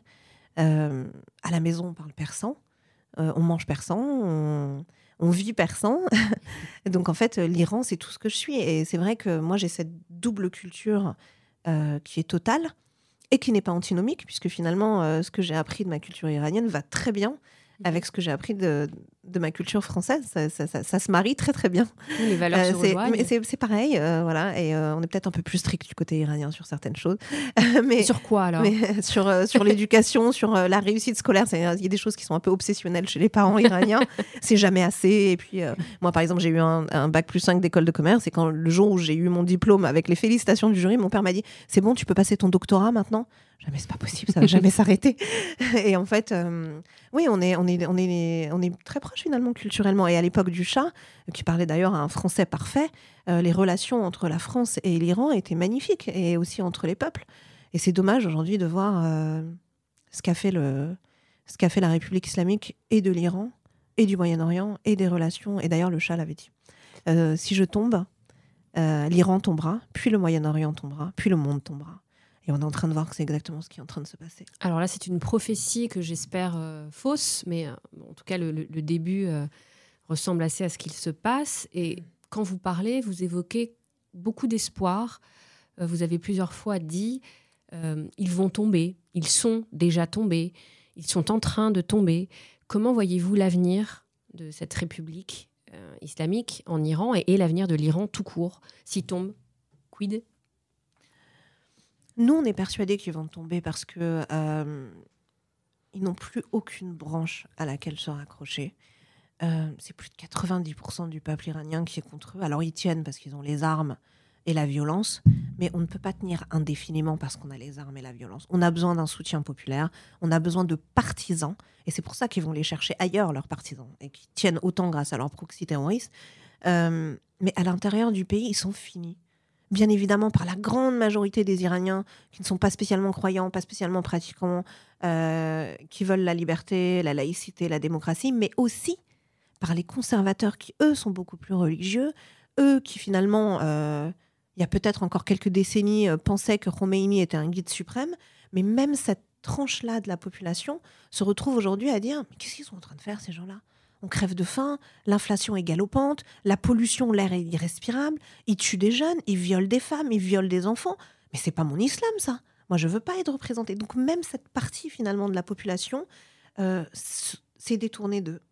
à la maison, on parle persan. on mange persan. On, on vit persan. donc en fait, l'Iran, c'est tout ce que je suis. Et c'est vrai que moi, j'ai cette double culture qui est totale et qui n'est pas antinomique, puisque finalement, euh, ce que j'ai appris de ma culture iranienne va très bien avec ce que j'ai appris de, de, ma culture française. Ça, ça, se marie très très bien. Les valeurs euh, C'est pareil, euh, voilà. Et on est peut-être un peu plus strict du côté iranien sur certaines choses. mais, sur quoi alors? Sur, sur l'éducation, sur la réussite scolaire. Il y a des choses qui sont un peu obsessionnelles chez les parents iraniens. c'est jamais assez. Et puis, moi, par exemple, j'ai eu un, un, bac plus 5 d'école de commerce. Et quand le jour où j'ai eu mon diplôme avec les félicitations du jury, mon père m'a dit C'est bon, tu peux passer ton doctorat maintenant? Jamais c'est pas possible, ça va jamais s'arrêter. Et en fait, euh, oui, on est, on, est, on, est, on est très proche finalement culturellement. Et à l'époque du chat, qui parlait d'ailleurs un français parfait, euh, les relations entre la France et l'Iran étaient magnifiques, et aussi entre les peuples. Et c'est dommage aujourd'hui de voir euh, ce qu'a fait, le, ce qu'a fait la République islamique et de l'Iran, et du Moyen-Orient, et des relations. Et d'ailleurs, le chat l'avait dit. si je tombe, l'Iran tombera, puis le Moyen-Orient tombera, puis le monde tombera. Et on est en train de voir que c'est exactement ce qui est en train de se passer. Alors là, c'est une prophétie que j'espère euh, fausse, mais euh, en tout cas, le, début euh, ressemble assez à ce qu'il se passe. Et quand vous parlez, vous évoquez beaucoup d'espoir. vous avez plusieurs fois dit ils vont tomber, ils sont déjà tombés, ils sont en train de tomber. Comment voyez-vous l'avenir de cette République islamique en Iran et, l'avenir de l'Iran tout court S'il tombe, quid? Nous, on est persuadés qu'ils vont tomber parce que ils n'ont plus aucune branche à laquelle se raccrocher. c'est plus de 90% du peuple iranien qui est contre eux. Alors ils tiennent parce qu'ils ont les armes et la violence, mais on ne peut pas tenir indéfiniment parce qu'on a les armes et la violence. On a besoin d'un soutien populaire, on a besoin de partisans, et c'est pour ça qu'ils vont les chercher ailleurs, leurs partisans, et qui tiennent autant grâce à leur proxy terroriste. Euh, mais à l'intérieur du pays, ils sont finis. Bien évidemment, par la grande majorité des Iraniens qui ne sont pas spécialement croyants, pas spécialement pratiquants, euh, qui veulent la liberté, la laïcité, la démocratie, mais aussi par les conservateurs qui, eux, sont beaucoup plus religieux, eux qui finalement euh, il y a peut-être encore quelques décennies, euh, pensaient que Khomeini était un guide suprême, mais même cette tranche-là de la population se retrouve aujourd'hui à dire mais qu'est-ce qu'ils sont en train de faire ces gens-là? On crève de faim, l'inflation est galopante, la pollution, l'air est irrespirable, ils tuent des jeunes, ils violent des femmes, ils violent des enfants. Mais c'est pas mon islam ça. Moi je veux pas être représenté. Donc même cette partie finalement de la population euh, s'est détournée d'eux.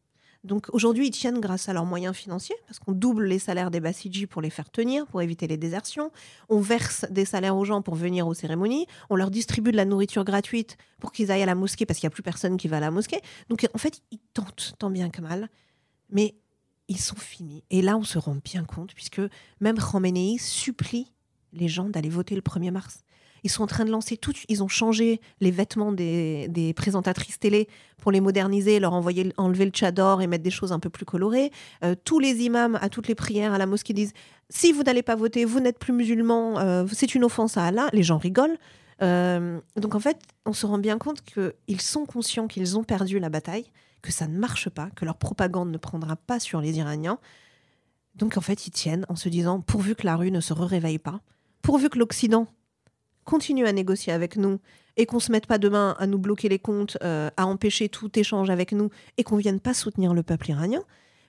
Donc aujourd'hui, ils tiennent grâce à leurs moyens financiers, parce qu'on double les salaires des Bassidji pour les faire tenir, pour éviter les désertions. On verse des salaires aux gens pour venir aux cérémonies. On leur distribue de la nourriture gratuite pour qu'ils aillent à la mosquée, parce qu'il n'y a plus personne qui va à la mosquée. Donc en fait, ils tentent tant bien que mal. Mais ils sont finis. Et là, on se rend bien compte, puisque même Khamenei supplie les gens d'aller voter le 1er mars. Ils sont en train de lancer tout. Ils ont changé les vêtements des, présentatrices télé pour les moderniser, leur envoyer enlever le tchador et mettre des choses un peu plus colorées. Euh, tous les imams à toutes les prières à la mosquée disent si vous n'allez pas voter, vous n'êtes plus musulman, euh, c'est une offense à Allah. Les gens rigolent. Euh, donc en fait, on se rend bien compte qu'ils sont conscients qu'ils ont perdu la bataille, que ça ne marche pas, que leur propagande ne prendra pas sur les Iraniens. Donc en fait, ils tiennent en se disant pourvu que la rue ne se réveille pas, pourvu que l'Occident continue à négocier avec nous et qu'on se mette pas demain à nous bloquer les comptes, euh, à empêcher tout échange avec nous et qu'on vienne pas soutenir le peuple iranien,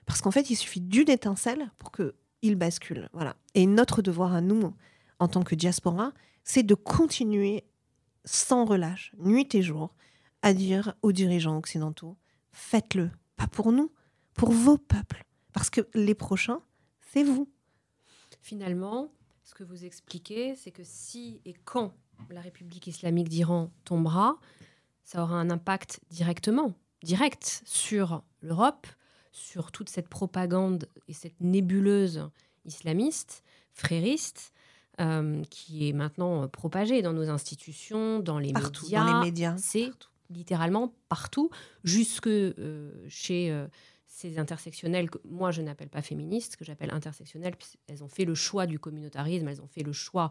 parce qu'en fait, il suffit d'une étincelle pour qu'il bascule. Voilà. Et notre devoir à nous, en tant que diaspora, c'est de continuer sans relâche, nuit et jour, à dire aux dirigeants occidentaux faites-le, pas pour nous, pour vos peuples, parce que les prochains, c'est vous. Finalement, ce que vous expliquez, c'est que si et quand la République islamique d'Iran tombera, ça aura un impact directement, direct sur l'Europe, sur toute cette propagande et cette nébuleuse islamiste, frériste, euh, qui est maintenant propagée dans nos institutions, dans les médias. Dans les médias. C'est littéralement partout, jusque euh, chez euh, ces intersectionnelles que moi je n'appelle pas féministes, que j'appelle intersectionnelles, elles ont fait le choix du communautarisme, elles ont fait le choix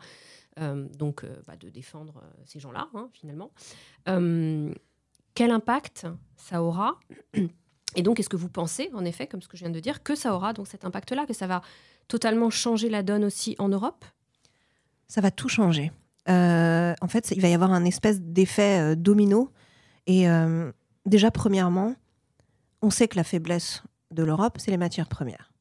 euh, donc euh, bah, de défendre euh, ces gens-là hein, finalement. quel impact ça aura Et donc, est-ce que vous pensez, en effet, comme ce que je viens de dire, que ça aura donc cet impact-là, que ça va totalement changer la donne aussi en Europe? Ça va tout changer. en fait, il va y avoir un espèce d'effet domino. Et déjà, premièrement, on sait que la faiblesse de l'Europe, c'est les matières premières.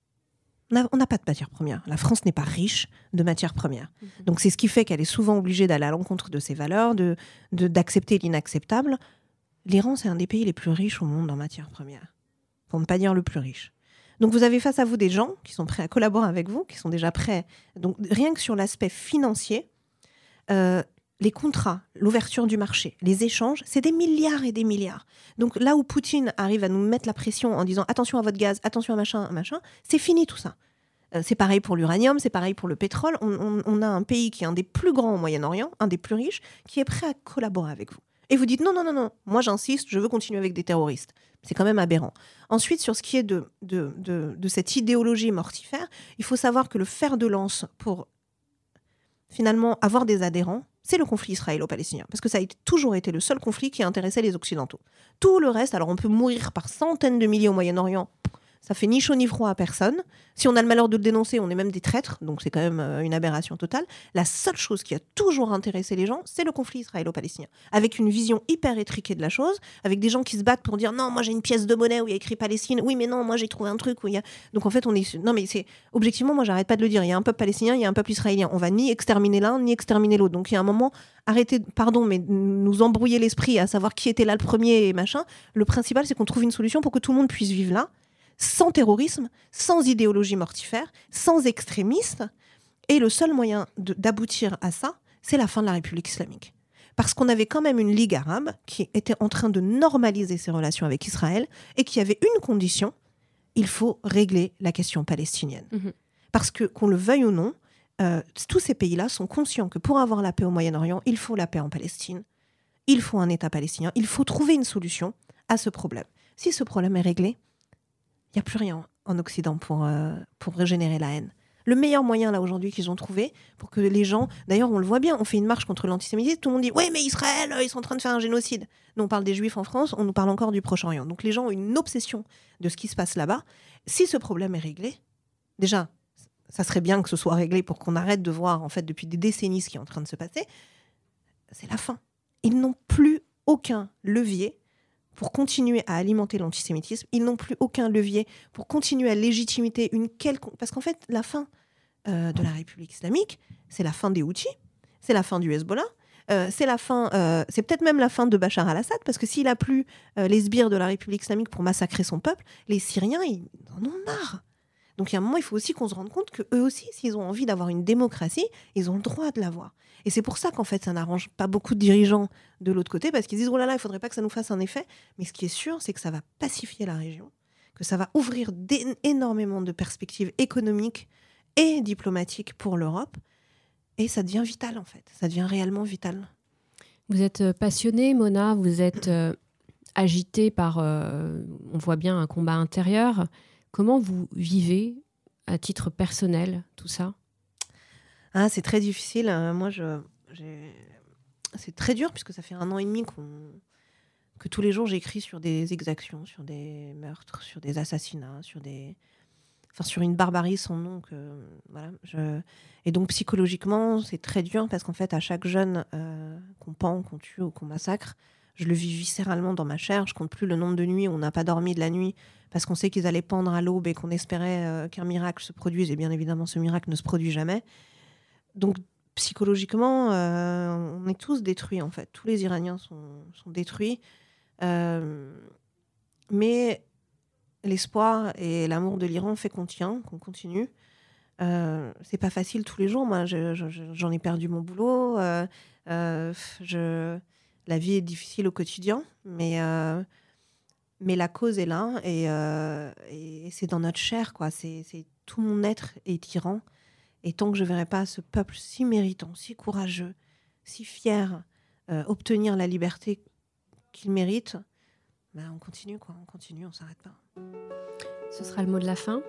On n'a pas de matières premières. La France n'est pas riche de matières premières. Mhm. Donc c'est ce qui fait qu'elle est souvent obligée d'aller à l'encontre de ses valeurs, de d'accepter l'inacceptable. L'Iran, c'est un des pays les plus riches au monde en matières premières, pour ne pas dire le plus riche. Donc vous avez face à vous des gens qui sont prêts à collaborer avec vous, qui sont déjà prêts. Donc rien que sur l'aspect financier, euh, les contrats, l'ouverture du marché, les échanges, c'est des milliards et des milliards. Donc là où Poutine arrive à nous mettre la pression en disant attention à votre gaz, attention à machin, machin, c'est fini tout ça. Euh, c'est pareil pour l'uranium, c'est pareil pour le pétrole. On, a un pays qui est un des plus grands au Moyen-Orient, un des plus riches, qui est prêt à collaborer avec vous. Et vous dites non, non, non, non, moi j'insiste, je veux continuer avec des terroristes. C'est quand même aberrant. Ensuite, sur ce qui est de, cette idéologie mortifère, il faut savoir que le fer de lance pour finalement avoir des adhérents, c'est le conflit israélo-palestinien, parce que ça a toujours été le seul conflit qui a intéressé les Occidentaux. Tout le reste, alors on peut mourir par centaines de milliers au Moyen-Orient, ça fait ni chaud ni froid à personne. Si on a le malheur de le dénoncer, on est même des traîtres, donc c'est quand même euh, une aberration totale. La seule chose qui a toujours intéressé les gens, c'est le conflit israélo-palestinien, avec une vision hyper étriquée de la chose, avec des gens qui se battent pour dire non, moi j'ai une pièce de monnaie où il y a écrit Palestine, oui mais non, moi j'ai trouvé un truc où il y a. Donc en fait on est non mais c'est objectivement moi j'arrête pas de le dire, il y a un peuple palestinien, il y a un peuple israélien, on va ni exterminer l'un ni exterminer l'autre. Donc il y a un moment arrêtez, pardon, mais nous embrouiller l'esprit à savoir qui était là le premier et machin. Le principal c'est qu'on trouve une solution pour que tout le monde puisse vivre là sans terrorisme, sans idéologie mortifère, sans extrémistes. Et le seul moyen d'aboutir à ça, c'est la fin de la République islamique. Parce qu'on avait quand même une Ligue arabe qui était en train de normaliser ses relations avec Israël et qui avait une condition, il faut régler la question palestinienne. Mhm. Parce que, qu'on le veuille ou non, euh, tous ces pays-là sont conscients que pour avoir la paix au Moyen-Orient, il faut la paix en Palestine, il faut un État palestinien, il faut trouver une solution à ce problème. Si ce problème est réglé, il n'y a plus rien en Occident pour, euh, pour régénérer la haine. Le meilleur moyen là aujourd'hui qu'ils ont trouvé pour que les gens, d'ailleurs on le voit bien, on fait une marche contre l'antisémitisme, tout le monde dit oui mais Israël, euh, ils sont en train de faire un génocide. Nous on parle des juifs en France, on nous parle encore du Proche-Orient. Donc les gens ont une obsession de ce qui se passe là-bas. Si ce problème est réglé, déjà ça serait bien que ce soit réglé pour qu'on arrête de voir en fait depuis des décennies ce qui est en train de se passer. C'est la fin. Ils n'ont plus aucun levier pour continuer à alimenter l'antisémitisme. Ils n'ont plus aucun levier pour continuer à légitimer une quelconque. Parce qu'en fait, la fin euh, de la République islamique, c'est la fin des outils, c'est la fin du Hezbollah. Euh, c'est la fin, euh, c'est peut-être même la fin de Bachar al-Assad, parce que s'il a plus les sbires de la République islamique pour massacrer son peuple, les Syriens, ils en ont marre. Donc il y a un moment, il faut aussi qu'on se rende compte que eux aussi, s'ils ont envie d'avoir une démocratie, ils ont le droit de l'avoir. Et c'est pour ça qu'en fait, ça n'arrange pas beaucoup de dirigeants de l'autre côté, parce qu'ils disent, oh là là, il faudrait pas que ça nous fasse un effet. Mais ce qui est sûr, c'est que ça va pacifier la région, que ça va ouvrir énormément de perspectives économiques et diplomatiques pour l'Europe. Et ça devient vital, en fait. Ça devient réellement vital. Vous êtes euh, passionnée, Mona, vous êtes euh, agitée par, euh, on voit bien, un combat intérieur. Comment vous vivez à titre personnel tout ça? Ah, C'est très difficile. Euh, moi, c'est très dur puisque ça fait un an et demi que tous les jours j'écris sur des exactions, sur des meurtres, sur des assassinats, sur des, enfin sur une barbarie sans nom. Que. Et donc psychologiquement, c'est très dur parce qu'en fait, à chaque jeune euh, qu'on pend, qu'on tue ou qu'on massacre, je le vis viscéralement dans ma chair. Je compte plus le nombre de nuits où on n'a pas dormi de la nuit parce qu'on sait qu'ils allaient pendre à l'aube et qu'on espérait euh, qu'un miracle se produise. Et bien évidemment, ce miracle ne se produit jamais. Donc psychologiquement, euh, on est tous détruits en fait. Tous les Iraniens sont, détruits. Euh, mais l'espoir et l'amour de l'Iran fait qu'on tient, qu'on continue. c'est pas facile tous les jours. Moi, j'en ai perdu mon boulot. je la vie est difficile au quotidien, mais, euh, mais la cause est là euh, et, c'est dans notre chair, quoi. C'est, tout mon être est tyran. Et tant que je ne verrai pas ce peuple si méritant, si courageux, si fier euh, obtenir la liberté qu'il mérite, ben on continue, quoi. On continue, on s'arrête pas. Ce sera le mot de la fin.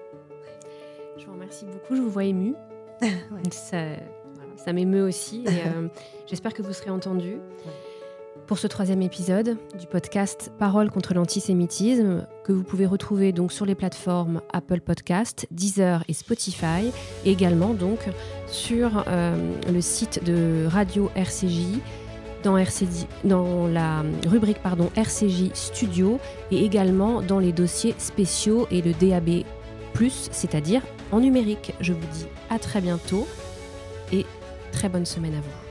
Je vous remercie beaucoup, je vous vois ému. Ça, ça m'émeut aussi et j'espère que vous serez entendu pour ce troisième épisode du podcast Parole contre l'antisémitisme que vous pouvez retrouver donc sur les plateformes Apple Podcast, Deezer et Spotify, et également donc sur euh, le site de Radio RCJ dans, la rubrique pardon, RCJ Studio et également dans les dossiers spéciaux et le DAB+, c'est-à-dire en numérique. Je vous dis à très bientôt et très bonne semaine à vous.